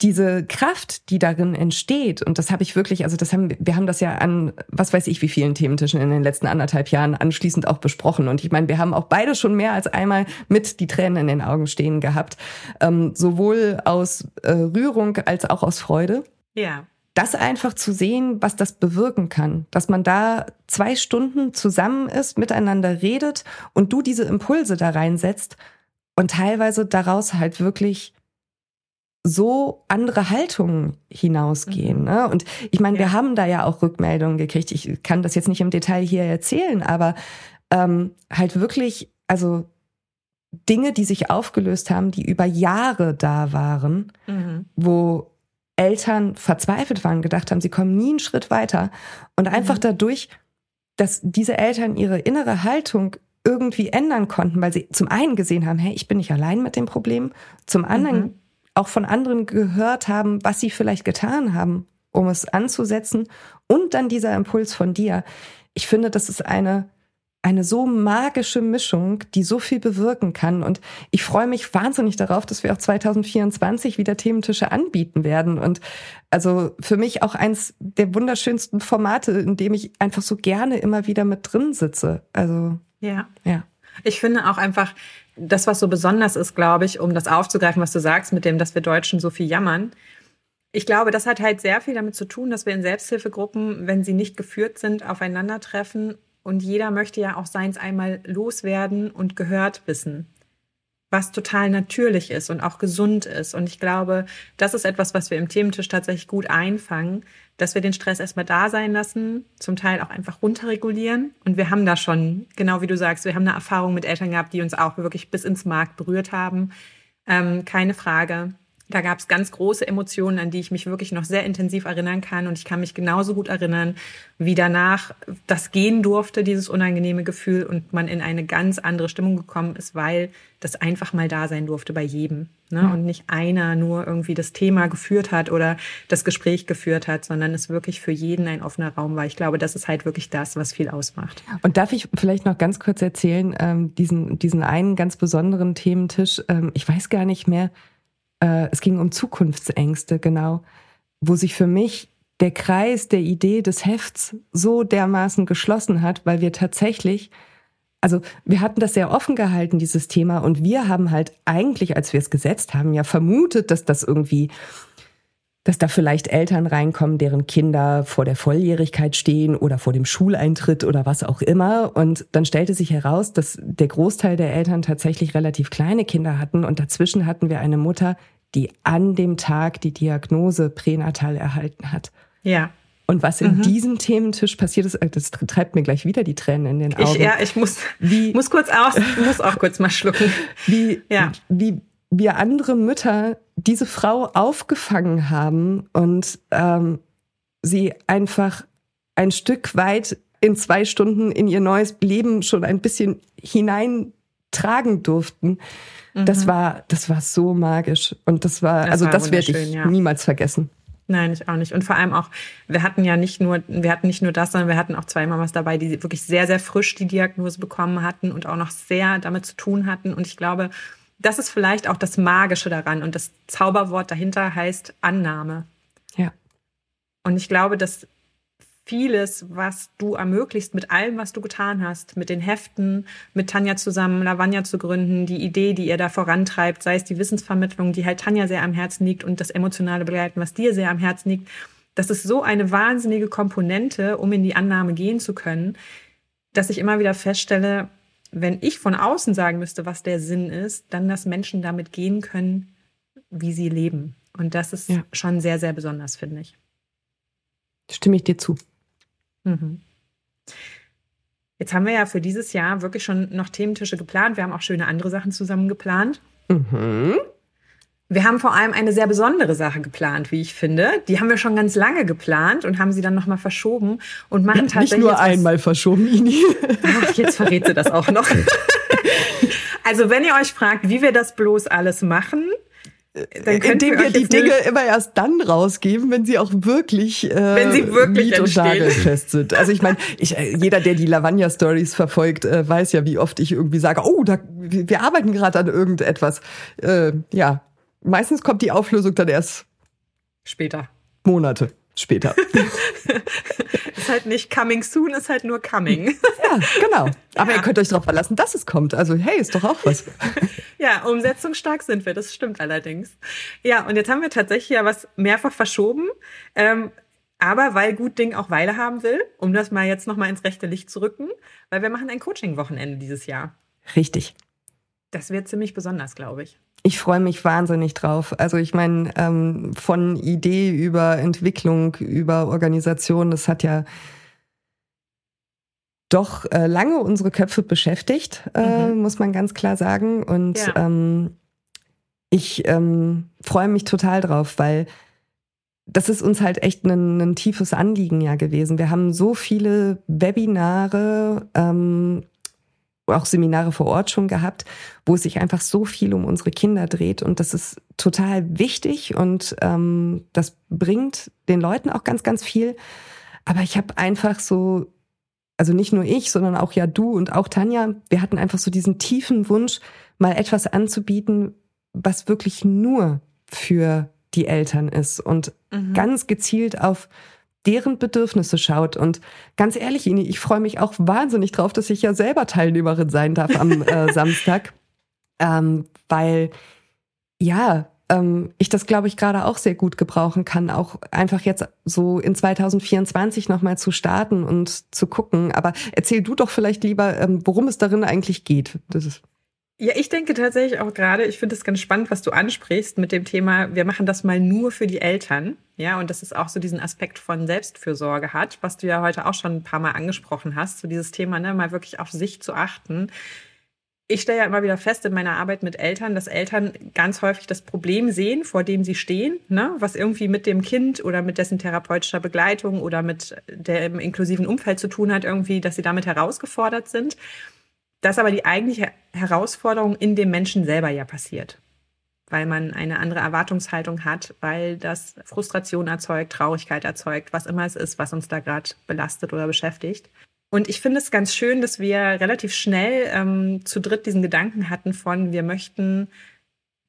diese Kraft, die darin entsteht, und das habe ich wirklich, also das haben wir haben das ja an was weiß ich wie vielen Thementischen in den letzten anderthalb Jahren anschließend auch besprochen. Und ich meine, wir haben auch beide schon mehr als einmal mit die Tränen in den Augen stehen gehabt, ähm, sowohl aus äh, Rührung als auch aus Freude. Ja. Das einfach zu sehen, was das bewirken kann, dass man da zwei Stunden zusammen ist, miteinander redet und du diese Impulse da reinsetzt und teilweise daraus halt wirklich so andere Haltungen hinausgehen. Mhm. Ne? Und ich meine, wir haben da ja auch Rückmeldungen gekriegt. Ich kann das jetzt nicht im Detail hier erzählen, aber ähm, halt wirklich, also Dinge, die sich aufgelöst haben, die über Jahre da waren, mhm. wo Eltern verzweifelt waren, gedacht haben, sie kommen nie einen Schritt weiter. Und einfach mhm. dadurch, dass diese Eltern ihre innere Haltung irgendwie ändern konnten, weil sie zum einen gesehen haben, hey, ich bin nicht allein mit dem Problem, zum anderen mhm auch von anderen gehört haben, was sie vielleicht getan haben, um es anzusetzen und dann dieser Impuls von dir. Ich finde, das ist eine eine so magische Mischung, die so viel bewirken kann. Und ich freue mich wahnsinnig darauf, dass wir auch 2024 wieder Thementische anbieten werden. Und also für mich auch eins der wunderschönsten Formate, in dem ich einfach so gerne immer wieder mit drin sitze. Also ja, ja. Ich finde auch einfach, das, was so besonders ist, glaube ich, um das aufzugreifen, was du sagst, mit dem, dass wir Deutschen so viel jammern. Ich glaube, das hat halt sehr viel damit zu tun, dass wir in Selbsthilfegruppen, wenn sie nicht geführt sind, aufeinandertreffen. Und jeder möchte ja auch seins einmal loswerden und gehört wissen was total natürlich ist und auch gesund ist. Und ich glaube, das ist etwas, was wir im Thementisch tatsächlich gut einfangen, dass wir den Stress erstmal da sein lassen, zum Teil auch einfach runterregulieren. Und wir haben da schon, genau wie du sagst, wir haben eine Erfahrung mit Eltern gehabt, die uns auch wirklich bis ins Markt berührt haben. Ähm, keine Frage. Da gab es ganz große Emotionen, an die ich mich wirklich noch sehr intensiv erinnern kann. Und ich kann mich genauso gut erinnern, wie danach das gehen durfte, dieses unangenehme Gefühl, und man in eine ganz andere Stimmung gekommen ist, weil das einfach mal da sein durfte bei jedem. Ne? Mhm. Und nicht einer nur irgendwie das Thema geführt hat oder das Gespräch geführt hat, sondern es wirklich für jeden ein offener Raum war. Ich glaube, das ist halt wirklich das, was viel ausmacht. Und darf ich vielleicht noch ganz kurz erzählen, ähm, diesen, diesen einen ganz besonderen Thementisch, ähm, ich weiß gar nicht mehr, äh, es ging um Zukunftsängste, genau, wo sich für mich der Kreis der Idee des Hefts so dermaßen geschlossen hat, weil wir tatsächlich, also wir hatten das sehr offen gehalten, dieses Thema, und wir haben halt eigentlich, als wir es gesetzt haben, ja vermutet, dass das irgendwie dass da vielleicht Eltern reinkommen, deren Kinder vor der Volljährigkeit stehen oder vor dem Schuleintritt oder was auch immer. Und dann stellte sich heraus, dass der Großteil der Eltern tatsächlich relativ kleine Kinder hatten. Und dazwischen hatten wir eine Mutter, die an dem Tag die Diagnose pränatal erhalten hat. Ja. Und was in mhm. diesem Thementisch passiert ist, das treibt mir gleich wieder die Tränen in den Augen. Ich, ja, ich muss, wie, muss kurz aus, muss auch kurz mal schlucken. Wie, ja. wie wir andere Mütter diese Frau aufgefangen haben und ähm, sie einfach ein Stück weit in zwei Stunden in ihr neues Leben schon ein bisschen hineintragen durften. Mhm. Das war, das war so magisch. Und das war, das also war das werde ich ja. niemals vergessen. Nein, ich auch nicht. Und vor allem auch, wir hatten ja nicht nur, wir hatten nicht nur das, sondern wir hatten auch zwei Mamas dabei, die wirklich sehr, sehr frisch die Diagnose bekommen hatten und auch noch sehr damit zu tun hatten. Und ich glaube, das ist vielleicht auch das Magische daran. Und das Zauberwort dahinter heißt Annahme. Ja. Und ich glaube, dass vieles, was du ermöglicht mit allem, was du getan hast, mit den Heften, mit Tanja zusammen Lavanya zu gründen, die Idee, die ihr da vorantreibt, sei es die Wissensvermittlung, die halt Tanja sehr am Herzen liegt und das emotionale Begleiten, was dir sehr am Herzen liegt, das ist so eine wahnsinnige Komponente, um in die Annahme gehen zu können, dass ich immer wieder feststelle, wenn ich von außen sagen müsste, was der Sinn ist, dann, dass Menschen damit gehen können, wie sie leben. Und das ist ja. schon sehr, sehr besonders, finde ich. Stimme ich dir zu. Mhm. Jetzt haben wir ja für dieses Jahr wirklich schon noch Thementische geplant. Wir haben auch schöne andere Sachen zusammen geplant. Mhm. Wir haben vor allem eine sehr besondere Sache geplant, wie ich finde. Die haben wir schon ganz lange geplant und haben sie dann nochmal verschoben und machen tatsächlich. Nicht nur einmal verschoben, Ini. Ach, jetzt verrät sie das auch noch. also, wenn ihr euch fragt, wie wir das bloß alles machen, indem wir die Dinge immer erst dann rausgeben, wenn sie auch wirklich, äh, wenn sie wirklich und nagelfest sind. Also ich meine, ich, äh, jeder, der die Lavagna Stories verfolgt, äh, weiß ja, wie oft ich irgendwie sage, oh, da, wir arbeiten gerade an irgendetwas. Äh, ja, meistens kommt die Auflösung dann erst später. Monate später. ist halt nicht coming soon, ist halt nur coming. ja, genau. Aber ja. ihr könnt euch darauf verlassen, dass es kommt. Also hey, ist doch auch was. ja, umsetzungsstark sind wir, das stimmt allerdings. Ja, und jetzt haben wir tatsächlich ja was mehrfach verschoben. Ähm, aber weil gut Ding auch Weile haben will, um das mal jetzt nochmal ins rechte Licht zu rücken, weil wir machen ein Coaching-Wochenende dieses Jahr. Richtig. Das wird ziemlich besonders, glaube ich. Ich freue mich wahnsinnig drauf. Also ich meine, ähm, von Idee über Entwicklung, über Organisation, das hat ja doch äh, lange unsere Köpfe beschäftigt, äh, mhm. muss man ganz klar sagen. Und ja. ähm, ich ähm, freue mich total drauf, weil das ist uns halt echt ein, ein, tiefes Anliegen ja gewesen. Wir haben so viele Webinare ähm, auch Seminare vor Ort schon gehabt, wo es sich einfach so viel um unsere Kinder dreht. Und das ist total wichtig und ähm, das bringt den Leuten auch ganz, ganz viel. Aber ich habe einfach so, also nicht nur ich, sondern auch ja du und auch Tanja, wir hatten einfach so diesen tiefen Wunsch, mal etwas anzubieten, was wirklich nur für die Eltern ist und mhm. ganz gezielt auf deren Bedürfnisse schaut. Und ganz ehrlich, Ini, ich freue mich auch wahnsinnig drauf, dass ich ja selber Teilnehmerin sein darf am äh, Samstag. Ähm, weil, ja, ähm, ich das, glaube ich, gerade auch sehr gut gebrauchen kann, auch einfach jetzt so in 2024 nochmal zu starten und zu gucken. Aber erzähl du doch vielleicht lieber, ähm, worum es darin eigentlich geht. Das ist ja, ich denke tatsächlich auch gerade, ich finde es ganz spannend, was du ansprichst mit dem Thema, wir machen das mal nur für die Eltern. Ja, und dass es auch so diesen Aspekt von Selbstfürsorge hat, was du ja heute auch schon ein paar Mal angesprochen hast, so dieses Thema, ne, mal wirklich auf sich zu achten. Ich stelle ja immer wieder fest in meiner Arbeit mit Eltern, dass Eltern ganz häufig das Problem sehen, vor dem sie stehen, ne, was irgendwie mit dem Kind oder mit dessen therapeutischer Begleitung oder mit dem inklusiven Umfeld zu tun hat, irgendwie, dass sie damit herausgefordert sind dass aber die eigentliche Herausforderung in dem Menschen selber ja passiert. Weil man eine andere Erwartungshaltung hat, weil das Frustration erzeugt, Traurigkeit erzeugt, was immer es ist, was uns da gerade belastet oder beschäftigt. Und ich finde es ganz schön, dass wir relativ schnell ähm, zu dritt diesen Gedanken hatten von, wir möchten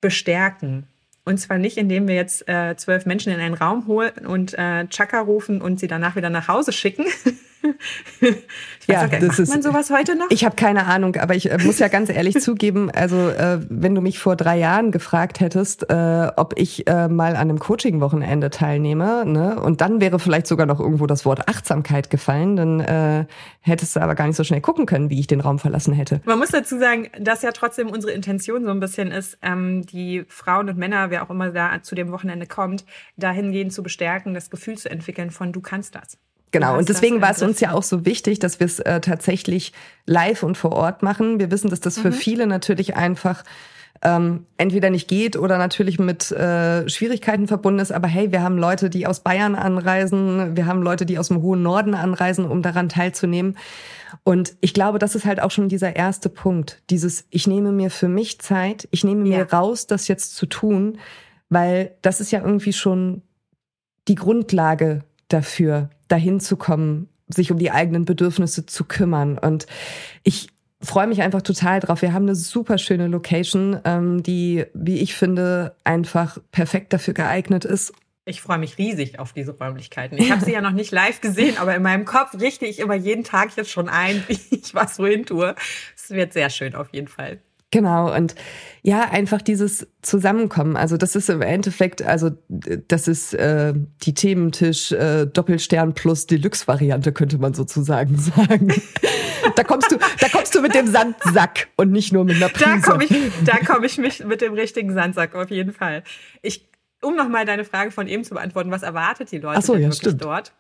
bestärken. Und zwar nicht, indem wir jetzt äh, zwölf Menschen in einen Raum holen und äh, Chaka rufen und sie danach wieder nach Hause schicken, ja, okay, das macht man sowas heute noch? Ich habe keine Ahnung, aber ich äh, muss ja ganz ehrlich zugeben, also äh, wenn du mich vor drei Jahren gefragt hättest, äh, ob ich äh, mal an einem Coaching-Wochenende teilnehme, ne, und dann wäre vielleicht sogar noch irgendwo das Wort Achtsamkeit gefallen, dann äh, hättest du aber gar nicht so schnell gucken können, wie ich den Raum verlassen hätte. Man muss dazu sagen, dass ja trotzdem unsere Intention so ein bisschen ist, ähm, die Frauen und Männer, wer auch immer da zu dem Wochenende kommt, dahingehend zu bestärken, das Gefühl zu entwickeln von du kannst das. Genau, und deswegen war es uns ja auch so wichtig, dass wir es äh, tatsächlich live und vor Ort machen. Wir wissen, dass das für mhm. viele natürlich einfach ähm, entweder nicht geht oder natürlich mit äh, Schwierigkeiten verbunden ist. Aber hey, wir haben Leute, die aus Bayern anreisen, wir haben Leute, die aus dem hohen Norden anreisen, um daran teilzunehmen. Und ich glaube, das ist halt auch schon dieser erste Punkt. Dieses, ich nehme mir für mich Zeit, ich nehme mir raus, das jetzt zu tun, weil das ist ja irgendwie schon die Grundlage dafür, dahin zu kommen, sich um die eigenen Bedürfnisse zu kümmern. Und ich freue mich einfach total drauf. Wir haben eine super schöne Location, ähm, die, wie ich finde, einfach perfekt dafür geeignet ist. Ich freue mich riesig auf diese Räumlichkeiten. Ich habe sie ja noch nicht live gesehen, aber in meinem Kopf richte ich immer jeden Tag jetzt schon ein, wie ich was wohin tue. Es wird sehr schön auf jeden Fall. Genau, und ja, einfach dieses Zusammenkommen. Also das ist im Endeffekt, also das ist äh, die Thementisch äh, Doppelstern plus Deluxe-Variante, könnte man sozusagen sagen. da kommst du, da kommst du mit dem Sandsack und nicht nur mit einer Prise. Da komme ich, da komme ich mich mit dem richtigen Sandsack auf jeden Fall. Ich, um nochmal deine Frage von eben zu beantworten, was erwartet die Leute Ach so, ja, wirklich stimmt. dort?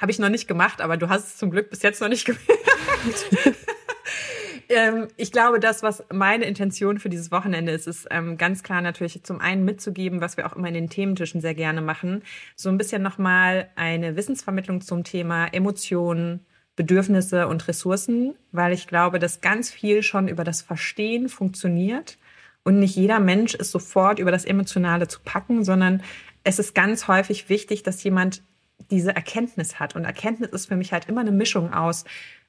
Habe ich noch nicht gemacht, aber du hast es zum Glück bis jetzt noch nicht gemerkt. Ähm, ich glaube, das, was meine Intention für dieses Wochenende ist, ist ähm, ganz klar natürlich zum einen mitzugeben, was wir auch immer in den Thementischen sehr gerne machen, so ein bisschen nochmal eine Wissensvermittlung zum Thema Emotionen, Bedürfnisse und Ressourcen, weil ich glaube, dass ganz viel schon über das Verstehen funktioniert und nicht jeder Mensch ist sofort über das Emotionale zu packen, sondern es ist ganz häufig wichtig, dass jemand diese Erkenntnis hat. Und Erkenntnis ist für mich halt immer eine Mischung aus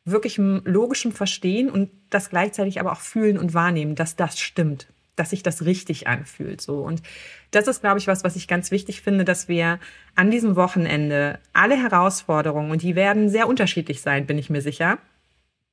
wirklichem logischem Verstehen und das gleichzeitig aber auch fühlen und wahrnehmen, dass das stimmt, dass sich das richtig anfühlt, so. Und das ist, glaube ich, was, was ich ganz wichtig finde, dass wir an diesem Wochenende alle Herausforderungen, und die werden sehr unterschiedlich sein, bin ich mir sicher,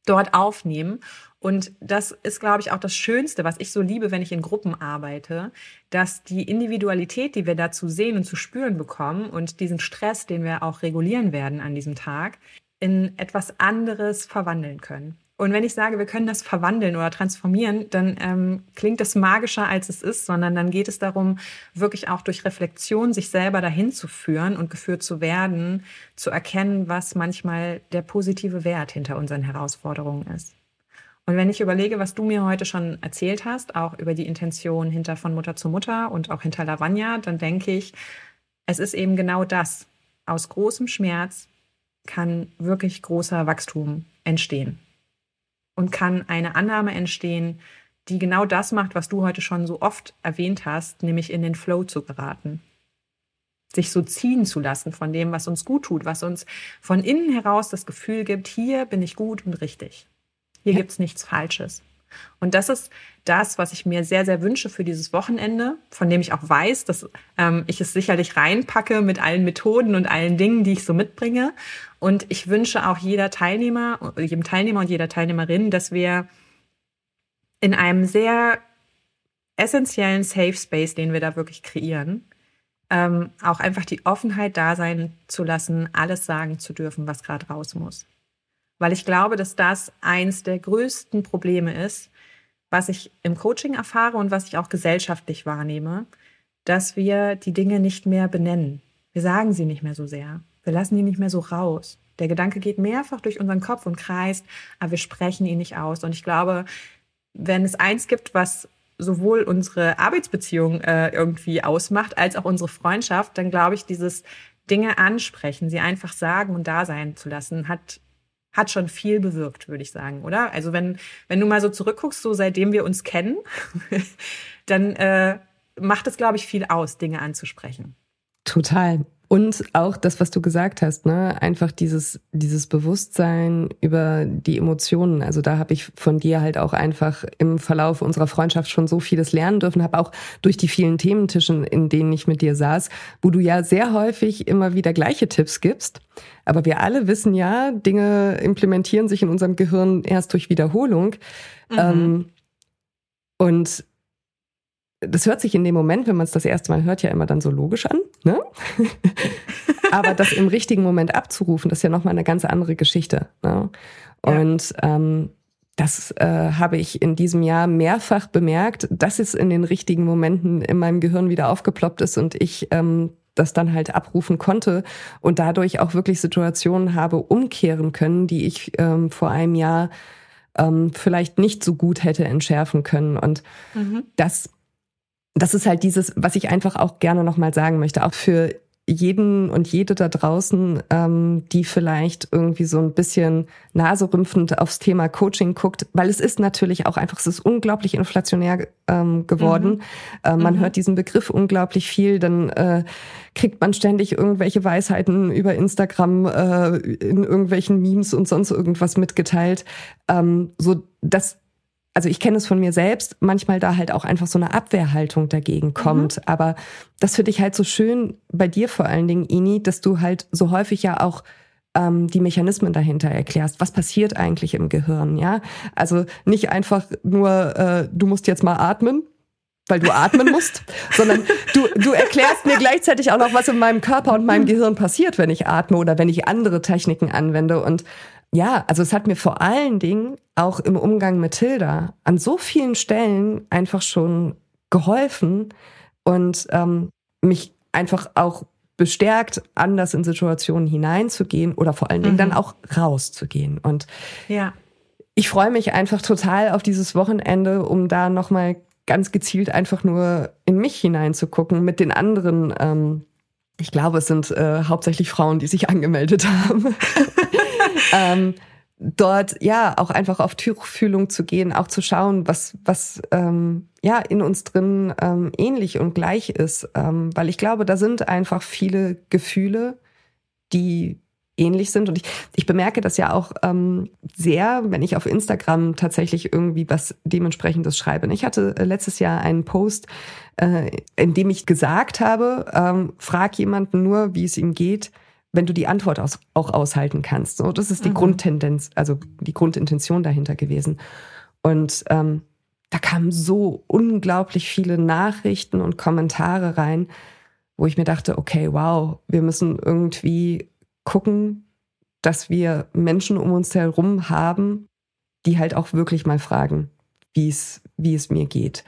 dort aufnehmen. Und das ist, glaube ich, auch das Schönste, was ich so liebe, wenn ich in Gruppen arbeite, dass die Individualität, die wir dazu sehen und zu spüren bekommen und diesen Stress, den wir auch regulieren werden an diesem Tag, in etwas anderes verwandeln können. Und wenn ich sage, wir können das verwandeln oder transformieren, dann ähm, klingt das magischer, als es ist, sondern dann geht es darum, wirklich auch durch Reflexion sich selber dahin zu führen und geführt zu werden, zu erkennen, was manchmal der positive Wert hinter unseren Herausforderungen ist. Und wenn ich überlege, was du mir heute schon erzählt hast, auch über die Intention hinter von Mutter zu Mutter und auch hinter Lavagna, dann denke ich, es ist eben genau das. Aus großem Schmerz kann wirklich großer Wachstum entstehen und kann eine Annahme entstehen, die genau das macht, was du heute schon so oft erwähnt hast, nämlich in den Flow zu geraten. Sich so ziehen zu lassen von dem, was uns gut tut, was uns von innen heraus das Gefühl gibt, hier bin ich gut und richtig. Hier ja. gibt's nichts Falsches. Und das ist das, was ich mir sehr, sehr wünsche für dieses Wochenende, von dem ich auch weiß, dass ähm, ich es sicherlich reinpacke mit allen Methoden und allen Dingen, die ich so mitbringe. Und ich wünsche auch jeder Teilnehmer, jedem Teilnehmer und jeder Teilnehmerin, dass wir in einem sehr essentiellen Safe Space, den wir da wirklich kreieren, ähm, auch einfach die Offenheit da sein zu lassen, alles sagen zu dürfen, was gerade raus muss. Weil ich glaube, dass das eins der größten Probleme ist, was ich im Coaching erfahre und was ich auch gesellschaftlich wahrnehme, dass wir die Dinge nicht mehr benennen. Wir sagen sie nicht mehr so sehr. Wir lassen die nicht mehr so raus. Der Gedanke geht mehrfach durch unseren Kopf und kreist, aber wir sprechen ihn nicht aus. Und ich glaube, wenn es eins gibt, was sowohl unsere Arbeitsbeziehung äh, irgendwie ausmacht, als auch unsere Freundschaft, dann glaube ich, dieses Dinge ansprechen, sie einfach sagen und da sein zu lassen, hat hat schon viel bewirkt, würde ich sagen, oder? Also wenn wenn du mal so zurückguckst, so seitdem wir uns kennen, dann äh, macht es, glaube ich, viel aus, Dinge anzusprechen. Total. Und auch das, was du gesagt hast, ne, einfach dieses, dieses Bewusstsein über die Emotionen. Also da habe ich von dir halt auch einfach im Verlauf unserer Freundschaft schon so vieles lernen dürfen, habe auch durch die vielen Thementischen, in denen ich mit dir saß, wo du ja sehr häufig immer wieder gleiche Tipps gibst. Aber wir alle wissen ja, Dinge implementieren sich in unserem Gehirn erst durch Wiederholung. Mhm. Ähm, und das hört sich in dem Moment, wenn man es das erste Mal hört, ja immer dann so logisch an. Ne? Aber das im richtigen Moment abzurufen, das ist ja nochmal eine ganz andere Geschichte. Ne? Und ja. ähm, das äh, habe ich in diesem Jahr mehrfach bemerkt, dass es in den richtigen Momenten in meinem Gehirn wieder aufgeploppt ist und ich ähm, das dann halt abrufen konnte und dadurch auch wirklich Situationen habe umkehren können, die ich ähm, vor einem Jahr ähm, vielleicht nicht so gut hätte entschärfen können. Und mhm. das das ist halt dieses, was ich einfach auch gerne nochmal sagen möchte, auch für jeden und jede da draußen, ähm, die vielleicht irgendwie so ein bisschen naserümpfend aufs Thema Coaching guckt, weil es ist natürlich auch einfach, es ist unglaublich inflationär ähm, geworden. Mhm. Äh, man mhm. hört diesen Begriff unglaublich viel, dann äh, kriegt man ständig irgendwelche Weisheiten über Instagram äh, in irgendwelchen Memes und sonst irgendwas mitgeteilt. Ähm, so das also ich kenne es von mir selbst, manchmal da halt auch einfach so eine Abwehrhaltung dagegen mhm. kommt. Mhm. Aber das finde ich halt so schön bei dir vor allen Dingen, Ini, dass du halt so häufig ja auch ähm, die Mechanismen dahinter erklärst. Was passiert eigentlich im Gehirn, ja? Also nicht einfach nur, äh, du musst jetzt mal atmen, weil du atmen musst, sondern du, du erklärst mir gleichzeitig auch noch, was in meinem Körper und meinem Gehirn passiert, wenn ich atme oder wenn ich andere Techniken anwende. Und ja, also es hat mir vor allen Dingen auch im Umgang mit Hilda an so vielen Stellen einfach schon geholfen und ähm, mich einfach auch bestärkt, anders in Situationen hineinzugehen oder vor allen Dingen mhm. dann auch rauszugehen. Und ja. ich freue mich einfach total auf dieses Wochenende, um da nochmal ganz gezielt einfach nur in mich hineinzugucken mit den anderen. Ähm, ich glaube, es sind äh, hauptsächlich Frauen, die sich angemeldet haben. ähm, dort ja auch einfach auf Türfühlung zu gehen, auch zu schauen, was was ähm, ja in uns drin ähm, ähnlich und gleich ist, ähm, weil ich glaube, da sind einfach viele Gefühle, die ähnlich sind. Und ich, ich bemerke das ja auch ähm, sehr, wenn ich auf Instagram tatsächlich irgendwie was dementsprechendes schreibe. Ich hatte äh, letztes Jahr einen Post, äh, in dem ich gesagt habe, ähm, frag jemanden nur, wie es ihm geht, wenn du die Antwort aus, auch aushalten kannst. So, das ist die mhm. Grundtendenz, also die Grundintention dahinter gewesen. Und ähm, da kamen so unglaublich viele Nachrichten und Kommentare rein, wo ich mir dachte, okay, wow, wir müssen irgendwie gucken, dass wir Menschen um uns herum haben, die halt auch wirklich mal fragen, wie es, wie es mir geht.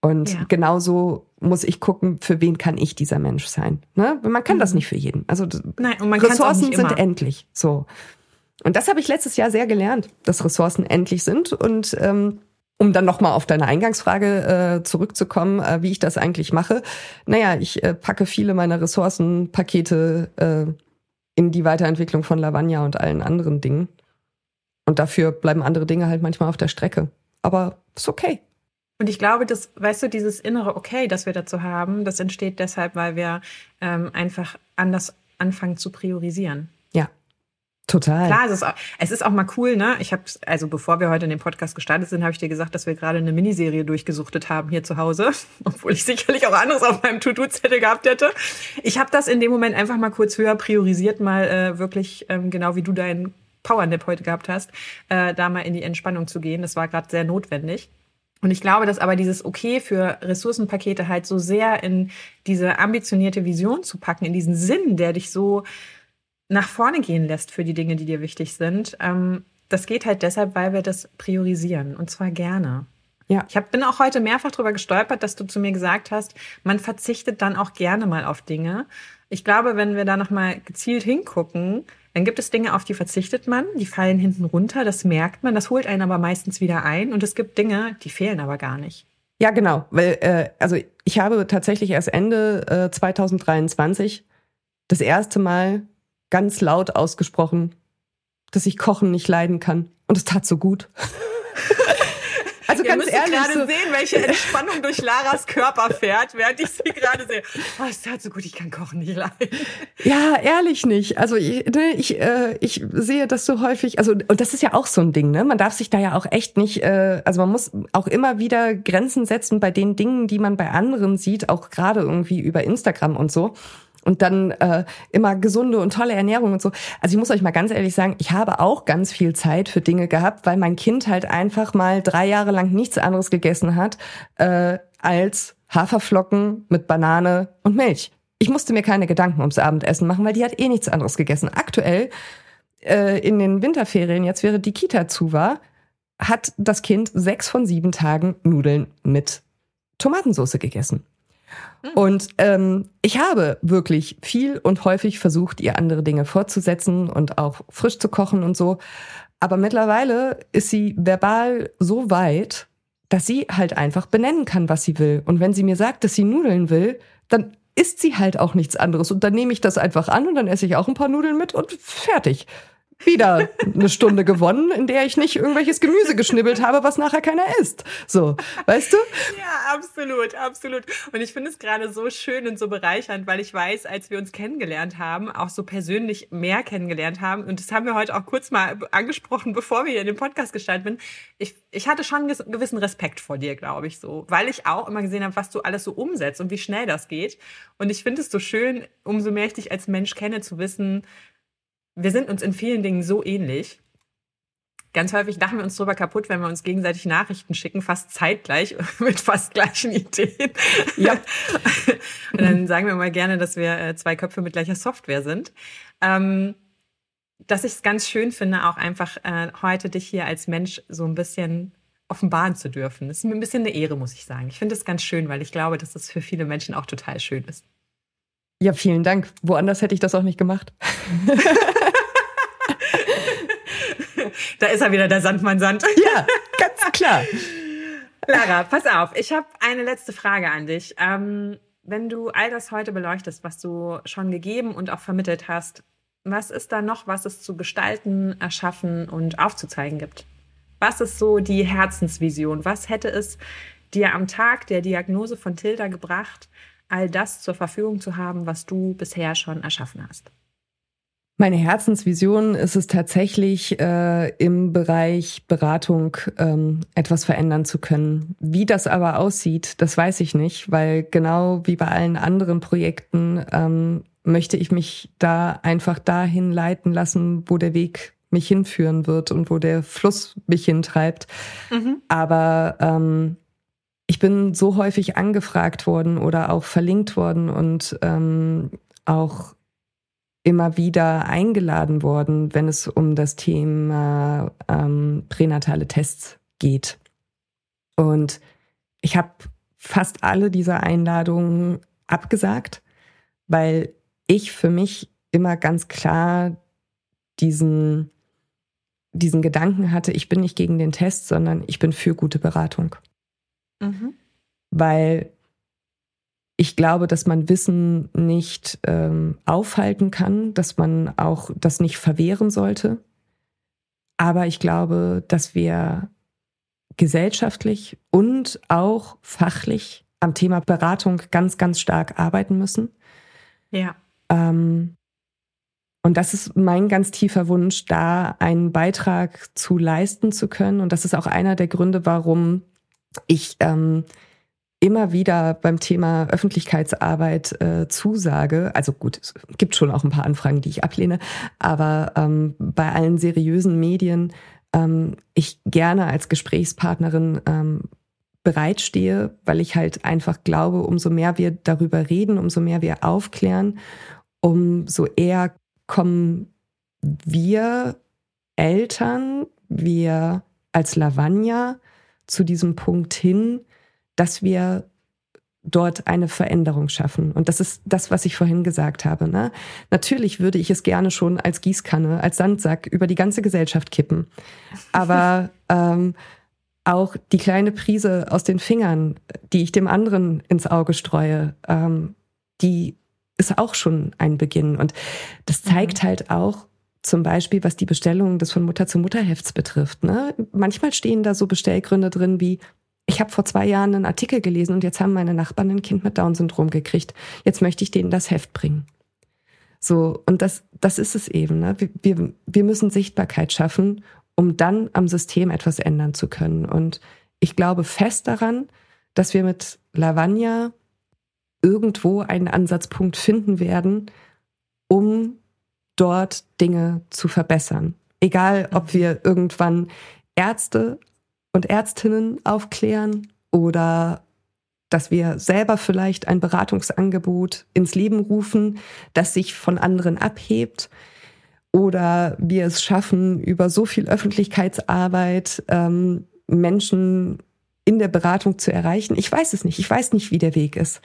Und ja. genauso muss ich gucken, für wen kann ich dieser Mensch sein. Ne? Man kann mhm. das nicht für jeden. Also Nein, und man Ressourcen sind endlich. So. Und das habe ich letztes Jahr sehr gelernt, dass Ressourcen endlich sind. Und ähm, um dann nochmal auf deine Eingangsfrage äh, zurückzukommen, äh, wie ich das eigentlich mache. Naja, ich äh, packe viele meiner Ressourcenpakete äh, in die Weiterentwicklung von Lavagna und allen anderen Dingen. Und dafür bleiben andere Dinge halt manchmal auf der Strecke. Aber ist okay. Und ich glaube, dass, weißt du, dieses innere Okay, das wir dazu haben, das entsteht deshalb, weil wir ähm, einfach anders anfangen zu priorisieren. Ja. Total. Klar, es ist, auch, es ist auch mal cool, ne? Ich habe, also bevor wir heute in den Podcast gestartet sind, habe ich dir gesagt, dass wir gerade eine Miniserie durchgesuchtet haben hier zu Hause, obwohl ich sicherlich auch anderes auf meinem To-Do-Zettel gehabt hätte. Ich habe das in dem Moment einfach mal kurz höher priorisiert, mal äh, wirklich ähm, genau wie du deinen Powernap heute gehabt hast, äh, da mal in die Entspannung zu gehen. Das war gerade sehr notwendig. Und ich glaube, dass aber dieses Okay für Ressourcenpakete halt so sehr in diese ambitionierte Vision zu packen, in diesen Sinn, der dich so nach vorne gehen lässt für die Dinge, die dir wichtig sind, ähm, das geht halt deshalb, weil wir das priorisieren und zwar gerne. Ja. Ich hab, bin auch heute mehrfach darüber gestolpert, dass du zu mir gesagt hast, man verzichtet dann auch gerne mal auf Dinge. Ich glaube, wenn wir da nochmal gezielt hingucken, dann gibt es Dinge, auf die verzichtet man, die fallen hinten runter, das merkt man, das holt einen aber meistens wieder ein und es gibt Dinge, die fehlen aber gar nicht. Ja, genau, weil äh, also ich habe tatsächlich erst Ende äh, 2023 das erste Mal ganz laut ausgesprochen, dass ich Kochen nicht leiden kann und es tat so gut. Ganz ehrlich. gerade so sehen, welche Entspannung durch Laras Körper fährt, während ich sie gerade sehe. Oh, es tat so gut, ich kann kochen nicht leiden. Ja, ehrlich nicht. Also ich, ne, ich, äh, ich sehe das so häufig. Also und das ist ja auch so ein Ding. Ne? Man darf sich da ja auch echt nicht. Äh, also man muss auch immer wieder Grenzen setzen bei den Dingen, die man bei anderen sieht, auch gerade irgendwie über Instagram und so und dann äh, immer gesunde und tolle Ernährung und so. Also ich muss euch mal ganz ehrlich sagen, ich habe auch ganz viel Zeit für Dinge gehabt, weil mein Kind halt einfach mal drei Jahre lang nichts anderes gegessen hat äh, als Haferflocken mit Banane und Milch. Ich musste mir keine Gedanken ums Abendessen machen, weil die hat eh nichts anderes gegessen. Aktuell äh, in den Winterferien, jetzt wäre die Kita zu war, hat das Kind sechs von sieben Tagen Nudeln mit Tomatensauce gegessen. Mhm. Und ähm, ich habe wirklich viel und häufig versucht, ihr andere Dinge fortzusetzen und auch frisch zu kochen und so. Aber mittlerweile ist sie verbal so weit, dass sie halt einfach benennen kann, was sie will. Und wenn sie mir sagt, dass sie Nudeln will, dann isst sie halt auch nichts anderes. Und dann nehme ich das einfach an und dann esse ich auch ein paar Nudeln mit und fertig wieder eine Stunde gewonnen, in der ich nicht irgendwelches Gemüse geschnibbelt habe, was nachher keiner isst. So, weißt du? Ja, absolut, absolut. Und ich finde es gerade so schön und so bereichernd, weil ich weiß, als wir uns kennengelernt haben, auch so persönlich mehr kennengelernt haben, und das haben wir heute auch kurz mal angesprochen, bevor wir hier in den Podcast gestartet sind, ich, ich hatte schon einen gewissen Respekt vor dir, glaube ich, so, weil ich auch immer gesehen habe, was du alles so umsetzt und wie schnell das geht. Und ich finde es so schön, umso mehr ich dich als Mensch kenne, zu wissen, wir sind uns in vielen Dingen so ähnlich. Ganz häufig lachen wir uns drüber kaputt, wenn wir uns gegenseitig Nachrichten schicken, fast zeitgleich, mit fast gleichen Ideen. Ja. Und dann sagen wir mal gerne, dass wir äh, zwei Köpfe mit gleicher Software sind. Ähm, dass ich es ganz schön finde, auch einfach äh, heute dich hier als Mensch so ein bisschen offenbaren zu dürfen. Das ist mir ein bisschen eine Ehre, muss ich sagen. Ich finde es ganz schön, weil ich glaube, dass das für viele Menschen auch total schön ist. Ja, vielen Dank. Woanders hätte ich das auch nicht gemacht. da ist er wieder, der Sandmann-Sand. Ja, ganz klar. Lara, pass auf, ich habe eine letzte Frage an dich. Ähm, wenn du all das heute beleuchtest, was du schon gegeben und auch vermittelt hast, was ist da noch, was es zu gestalten, erschaffen und aufzuzeigen gibt? Was ist so die Herzensvision? Was hätte es dir am Tag der Diagnose von Tilda gebracht, all das zur Verfügung zu haben, was du bisher schon erschaffen hast? Meine Herzensvision ist es tatsächlich, äh, im Bereich Beratung ähm, etwas verändern zu können. Wie das aber aussieht, das weiß ich nicht, weil genau wie bei allen anderen Projekten ähm, möchte ich mich da einfach dahin leiten lassen, wo der Weg mich hinführen wird und wo der Fluss mich hintreibt. Mhm. Aber ähm, ich bin so häufig angefragt worden oder auch verlinkt worden und ähm, auch immer wieder eingeladen worden, wenn es um das Thema ähm, pränatale Tests geht. Und ich habe fast alle dieser Einladungen abgesagt, weil ich für mich immer ganz klar diesen, diesen Gedanken hatte, ich bin nicht gegen den Test, sondern ich bin für gute Beratung. Mhm. Weil ich glaube, dass man Wissen nicht ähm, aufhalten kann, dass man auch das nicht verwehren sollte. Aber ich glaube, dass wir gesellschaftlich und auch fachlich am Thema Beratung ganz, ganz stark arbeiten müssen. Ja. Ähm, und das ist mein ganz tiefer Wunsch, da einen Beitrag zu leisten zu können. Und das ist auch einer der Gründe, warum ich ähm, immer wieder beim Thema Öffentlichkeitsarbeit äh, zusage. Also gut, es gibt schon auch ein paar Anfragen, die ich ablehne, aber ähm, bei allen seriösen Medien ähm, ich gerne als Gesprächspartnerin ähm, bereitstehe, weil ich halt einfach glaube, umso mehr wir darüber reden, umso mehr wir aufklären, umso eher kommen wir Eltern, wir als Lavagna zu diesem Punkt hin, dass wir dort eine Veränderung schaffen. Und das ist das, was ich vorhin gesagt habe. Ne? Natürlich würde ich es gerne schon als Gießkanne, als Sandsack über die ganze Gesellschaft kippen. Aber ähm, auch die kleine Prise aus den Fingern, die ich dem anderen ins Auge streue, ähm, die ist auch schon ein Beginn. Und das zeigt mhm. halt auch, zum Beispiel, was die Bestellung des von Mutter zu Mutter Hefts betrifft. Ne? Manchmal stehen da so Bestellgründe drin wie, ich habe vor zwei Jahren einen Artikel gelesen und jetzt haben meine Nachbarn ein Kind mit Down-Syndrom gekriegt. Jetzt möchte ich denen das Heft bringen. So, und das, das ist es eben. Ne? Wir, wir müssen Sichtbarkeit schaffen, um dann am System etwas ändern zu können. Und ich glaube fest daran, dass wir mit Lavagna irgendwo einen Ansatzpunkt finden werden, um dort Dinge zu verbessern. Egal, ob wir irgendwann Ärzte und Ärztinnen aufklären oder dass wir selber vielleicht ein Beratungsangebot ins Leben rufen, das sich von anderen abhebt oder wir es schaffen, über so viel Öffentlichkeitsarbeit ähm, Menschen in der Beratung zu erreichen. Ich weiß es nicht. Ich weiß nicht, wie der Weg ist.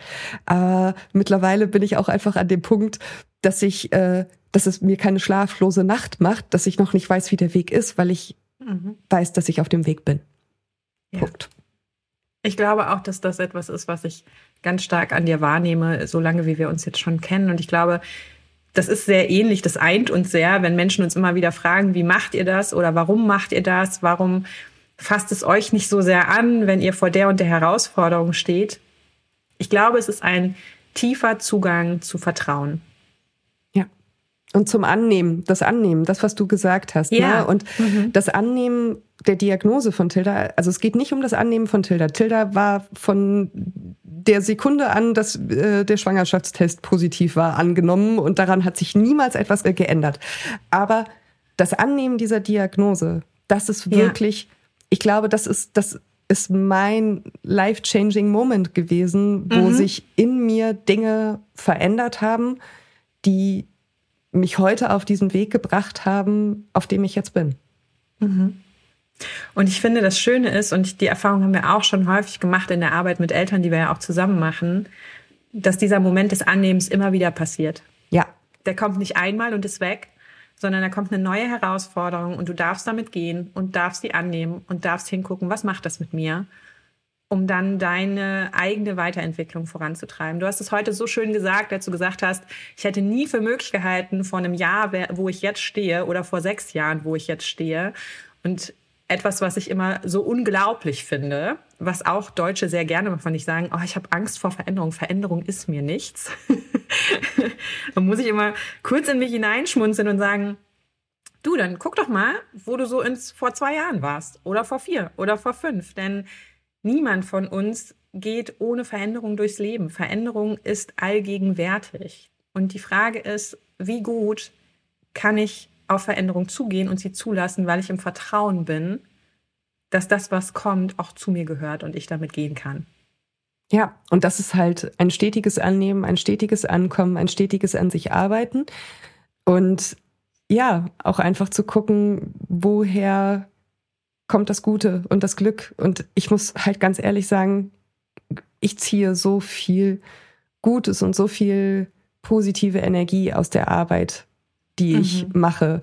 Aber mittlerweile bin ich auch einfach an dem Punkt, dass ich, äh, dass es mir keine schlaflose Nacht macht, dass ich noch nicht weiß, wie der Weg ist, weil ich mhm. weiß, dass ich auf dem Weg bin. Ja. Punkt. Ich glaube auch, dass das etwas ist, was ich ganz stark an dir wahrnehme, so lange wie wir uns jetzt schon kennen. Und ich glaube, das ist sehr ähnlich, das eint uns sehr, wenn Menschen uns immer wieder fragen, wie macht ihr das oder warum macht ihr das? Warum fasst es euch nicht so sehr an, wenn ihr vor der und der Herausforderung steht? Ich glaube, es ist ein tiefer Zugang zu Vertrauen. Und zum Annehmen, das Annehmen, das, was du gesagt hast. Ja. Ne? Und mhm. das Annehmen der Diagnose von Tilda, also es geht nicht um das Annehmen von Tilda. Tilda war von der Sekunde an, dass äh, der Schwangerschaftstest positiv war, angenommen und daran hat sich niemals etwas geändert. Aber das Annehmen dieser Diagnose, das ist wirklich, ja. ich glaube, das ist, das ist mein life-changing Moment gewesen, wo mhm. sich in mir Dinge verändert haben, die mich heute auf diesen Weg gebracht haben, auf dem ich jetzt bin. Mhm. Und ich finde, das Schöne ist, und die Erfahrung haben wir auch schon häufig gemacht in der Arbeit mit Eltern, die wir ja auch zusammen machen, dass dieser Moment des Annehmens immer wieder passiert. Ja. Der kommt nicht einmal und ist weg, sondern da kommt eine neue Herausforderung und du darfst damit gehen und darfst sie annehmen und darfst hingucken, was macht das mit mir, um dann deine eigene Weiterentwicklung voranzutreiben. Du hast es heute so schön gesagt, als du gesagt hast, ich hätte nie für möglich gehalten, vor einem Jahr, wo ich jetzt stehe oder vor sechs Jahren, wo ich jetzt stehe. Und etwas, was ich immer so unglaublich finde, was auch Deutsche sehr gerne von ich sagen, oh, ich habe Angst vor Veränderung. Veränderung ist mir nichts. dann muss ich immer kurz in mich hineinschmunzeln und sagen, du, dann guck doch mal, wo du so ins, vor zwei Jahren warst oder vor vier oder vor fünf. Denn niemand von uns geht ohne Veränderung durchs Leben. Veränderung ist allgegenwärtig. Und die Frage ist, wie gut kann ich auf Veränderung zugehen und sie zulassen, weil ich im Vertrauen bin, dass das, was kommt, auch zu mir gehört und ich damit gehen kann. Ja, und das ist halt ein stetiges Annehmen, ein stetiges Ankommen, ein stetiges an sich arbeiten. Und ja, auch einfach zu gucken, woher kommt das Gute und das Glück. Und ich muss halt ganz ehrlich sagen, ich ziehe so viel Gutes und so viel positive Energie aus der Arbeit, die ich mhm. mache.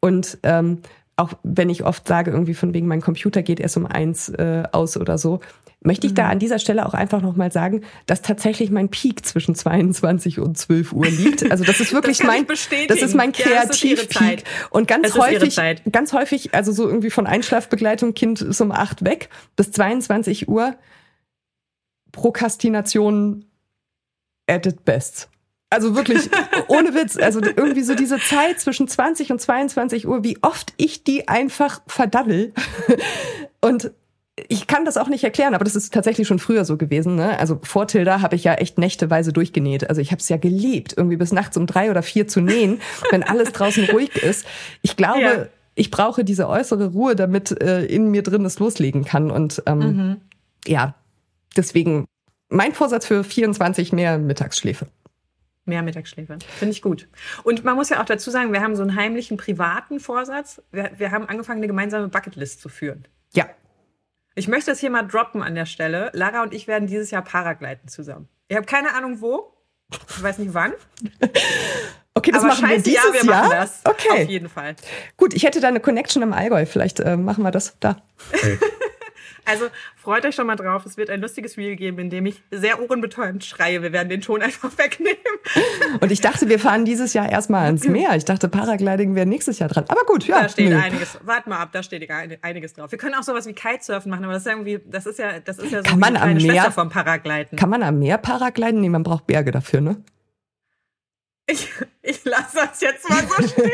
Und ähm, auch wenn ich oft sage, irgendwie von wegen, mein Computer geht erst um eins äh, aus oder so, möchte ich mhm. da an dieser Stelle auch einfach nochmal sagen, dass tatsächlich mein Peak zwischen 22 und 12 Uhr liegt. Also das ist wirklich das mein, das ist mein Kreativpeak. Ja, und ganz häufig, ganz häufig, also so irgendwie von Einschlafbegleitung, Kind ist um acht weg, bis 22 Uhr Prokrastination at its best. Also wirklich, ohne Witz, also irgendwie so diese Zeit zwischen 20 und 22 Uhr, wie oft ich die einfach verdaddel. Und ich kann das auch nicht erklären, aber das ist tatsächlich schon früher so gewesen. Ne? Also vor Tilda habe ich ja echt nächteweise durchgenäht. Also ich habe es ja geliebt, irgendwie bis nachts um drei oder vier zu nähen, wenn alles draußen ruhig ist. Ich glaube, ja. ich brauche diese äußere Ruhe, damit äh, in mir drin es loslegen kann. Und ähm, mhm. ja, deswegen mein Vorsatz für 24 mehr Mittagsschläfe. Mehr Mittagsschläfe. Finde ich gut. Und man muss ja auch dazu sagen, wir haben so einen heimlichen privaten Vorsatz. Wir, wir haben angefangen, eine gemeinsame Bucketlist zu führen. Ja. Ich möchte das hier mal droppen an der Stelle. Lara und ich werden dieses Jahr Paragleiten zusammen. Ich habe keine Ahnung wo. Ich weiß nicht wann. Okay, das Aber machen wir dieses Jahr. Wir Jahr? das. Okay. Auf jeden Fall. Gut, ich hätte da eine Connection im Allgäu. Vielleicht äh, machen wir das da. Okay. Also freut euch schon mal drauf. Es wird ein lustiges Reel geben, in dem ich sehr ohrenbetäubend schreie. Wir werden den Ton einfach wegnehmen. Und ich dachte, wir fahren dieses Jahr erstmal ans Meer. Ich dachte, Paragliding wäre nächstes Jahr dran. Aber gut, ja. Da steht nö. einiges. Warte mal ab, da steht einiges drauf. Wir können auch sowas wie Kitesurfen machen, aber das ist irgendwie, das ist ja, das ist ja so kann man am Meer, vom Paragliden. Kann man am Meer Paragliden? Nee, man braucht Berge dafür, ne? Ich, ich lasse das jetzt mal so stehen.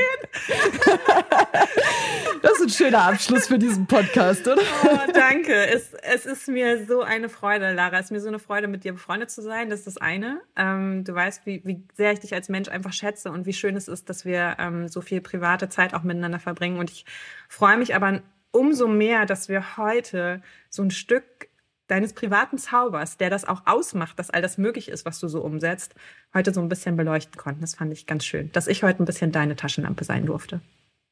das ist ein schöner Abschluss für diesen Podcast, oder? Oh, danke. Es, es ist mir so eine Freude, Lara. Es ist mir so eine Freude, mit dir befreundet zu sein. Das ist das eine. Ähm, du weißt, wie, wie sehr ich dich als Mensch einfach schätze und wie schön es ist, dass wir ähm, so viel private Zeit auch miteinander verbringen. Und ich freue mich aber umso mehr, dass wir heute so ein Stück deines privaten Zaubers, der das auch ausmacht, dass all das möglich ist, was du so umsetzt, heute so ein bisschen beleuchten konnten. Das fand ich ganz schön, dass ich heute ein bisschen deine Taschenlampe sein durfte.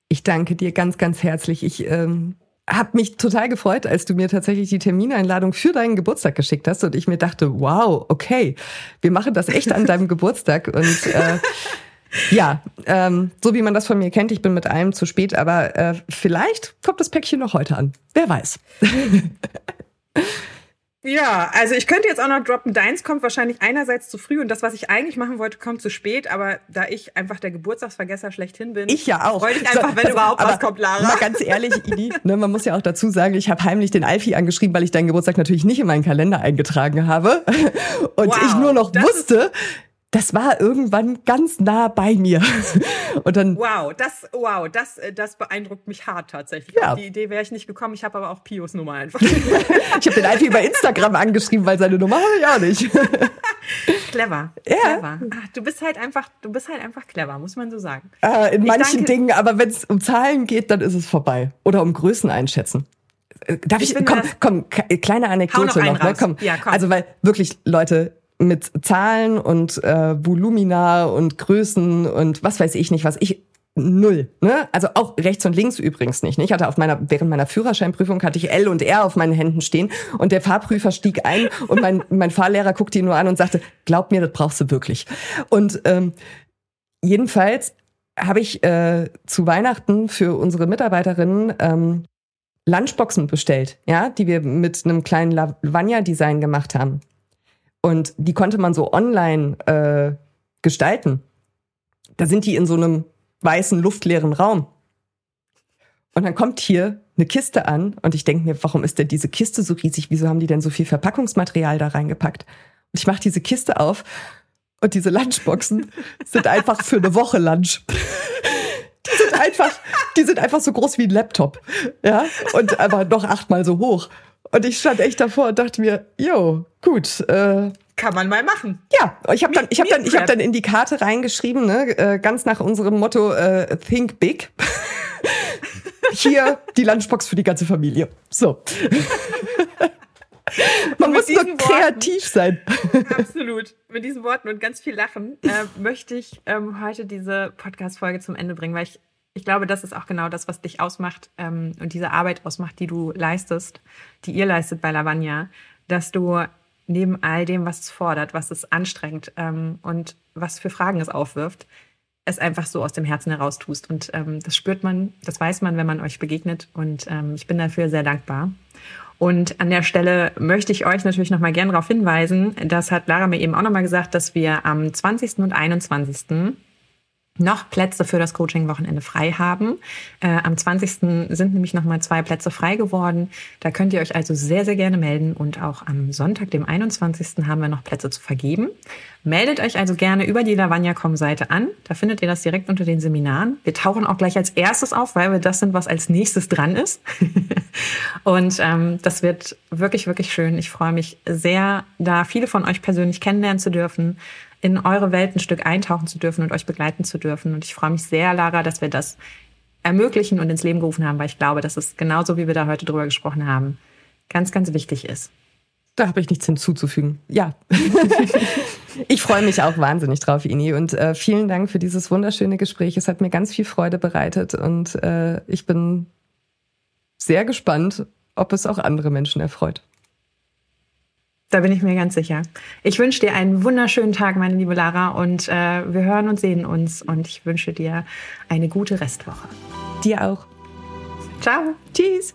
Ich danke dir ganz, ganz herzlich. Ich ähm, habe mich total gefreut, als du mir tatsächlich die Termineinladung für deinen Geburtstag geschickt hast und ich mir dachte, wow, okay, wir machen das echt an deinem Geburtstag und äh, ja, ähm, so wie man das von mir kennt, ich bin mit allem zu spät, aber äh, vielleicht kommt das Päckchen noch heute an. Wer weiß. Ja, also ich könnte jetzt auch noch droppen, deins kommt wahrscheinlich einerseits zu früh und das, was ich eigentlich machen wollte, kommt zu spät, aber da ich einfach der Geburtstagsvergesser schlechthin bin, ich ja auch. freue ich einfach, wenn also, überhaupt was kommt, Lara. Mal ganz ehrlich, Idi, ne, man muss ja auch dazu sagen, ich habe heimlich den Alfie angeschrieben, weil ich deinen Geburtstag natürlich nicht in meinen Kalender eingetragen habe und wow, ich nur noch wusste, das war irgendwann ganz nah bei mir. Und dann wow, das wow, das äh, das beeindruckt mich hart tatsächlich. Ja. Auf die Idee wäre ich nicht gekommen. Ich habe aber auch Pios Nummer einfach. ich habe den einfach über Instagram angeschrieben, weil seine Nummer habe ich auch nicht. clever. Ja. Clever. Ach, du bist halt einfach, du bist halt einfach clever, muss man so sagen. Äh, in ich manchen danke, Dingen, aber wenn es um Zahlen geht, dann ist es vorbei. Oder um Größen einschätzen. Äh, darf ich, ich komm, komm, kleine Anekdote noch, noch ne? komm. Ja, komm. Also weil wirklich Leute, mit Zahlen und äh, Volumina und Größen und was weiß ich nicht was. Ich null, ne? Also auch rechts und links übrigens nicht. Ne? Ich hatte auf meiner während meiner Führerscheinprüfung hatte ich L und R auf meinen Händen stehen und der Fahrprüfer stieg ein und mein mein Fahrlehrer guckte ihn nur an und sagte: "Glaub mir, das brauchst du wirklich." Und ähm, jedenfalls habe ich äh, zu Weihnachten für unsere Mitarbeiterinnen ähm, Lunchboxen bestellt, ja, die wir mit einem kleinen Lavagna-Design gemacht haben. Und die konnte man so online äh, gestalten. Da sind die in so einem weißen, luftleeren Raum. Und dann kommt hier eine Kiste an und ich denke mir, warum ist denn diese Kiste so riesig? Wieso haben die denn so viel Verpackungsmaterial da reingepackt? Und ich mache diese Kiste auf und diese Lunchboxen sind einfach für eine Woche Lunch. Die sind einfach, die sind einfach so groß wie ein Laptop. Ja. Und aber noch achtmal so hoch. Und ich stand echt davor und dachte mir, jo, gut, äh, kann man mal machen. Ja, ich habe dann, ich habe dann, ich habe dann in die Karte reingeschrieben, ne, äh, ganz nach unserem Motto äh, Think Big. Hier die Lunchbox für die ganze Familie. So. Man muss nur kreativ sein. Absolut. Mit diesen Worten und ganz viel Lachen äh, möchte ich ähm, heute diese Podcast-Folge zum Ende bringen, weil ich, ich glaube, das ist auch genau das, was dich ausmacht ähm, und diese Arbeit ausmacht, die du leistest, die ihr leistet bei Lavagna, dass du neben all dem, was es fordert, was es anstrengt ähm, und was für Fragen es aufwirft, es einfach so aus dem Herzen heraus tust. Und ähm, das spürt man, das weiß man, wenn man euch begegnet. Und ähm, ich bin dafür sehr dankbar. Und an der Stelle möchte ich euch natürlich nochmal gerne darauf hinweisen, das hat Lara mir eben auch nochmal gesagt, dass wir am 20. und 21 noch Plätze für das Coaching-Wochenende frei haben. Äh, am 20. sind nämlich nochmal zwei Plätze frei geworden. Da könnt ihr euch also sehr, sehr gerne melden. Und auch am Sonntag, dem 21. haben wir noch Plätze zu vergeben. Meldet euch also gerne über die Lavagna.com-Seite an. Da findet ihr das direkt unter den Seminaren. Wir tauchen auch gleich als erstes auf, weil wir das sind, was als nächstes dran ist. und ähm, das wird wirklich, wirklich schön. Ich freue mich sehr, da viele von euch persönlich kennenlernen zu dürfen in eure Welt ein Stück eintauchen zu dürfen und euch begleiten zu dürfen. Und ich freue mich sehr, Lara, dass wir das ermöglichen und ins Leben gerufen haben, weil ich glaube, dass es genauso, wie wir da heute drüber gesprochen haben, ganz, ganz wichtig ist. Da habe ich nichts hinzuzufügen. Ja. ich freue mich auch wahnsinnig drauf, Ini. Und äh, vielen Dank für dieses wunderschöne Gespräch. Es hat mir ganz viel Freude bereitet und äh, ich bin sehr gespannt, ob es auch andere Menschen erfreut. Da bin ich mir ganz sicher. Ich wünsche dir einen wunderschönen Tag, meine liebe Lara, und äh, wir hören und sehen uns. Und ich wünsche dir eine gute Restwoche. Dir auch. Ciao. Tschüss.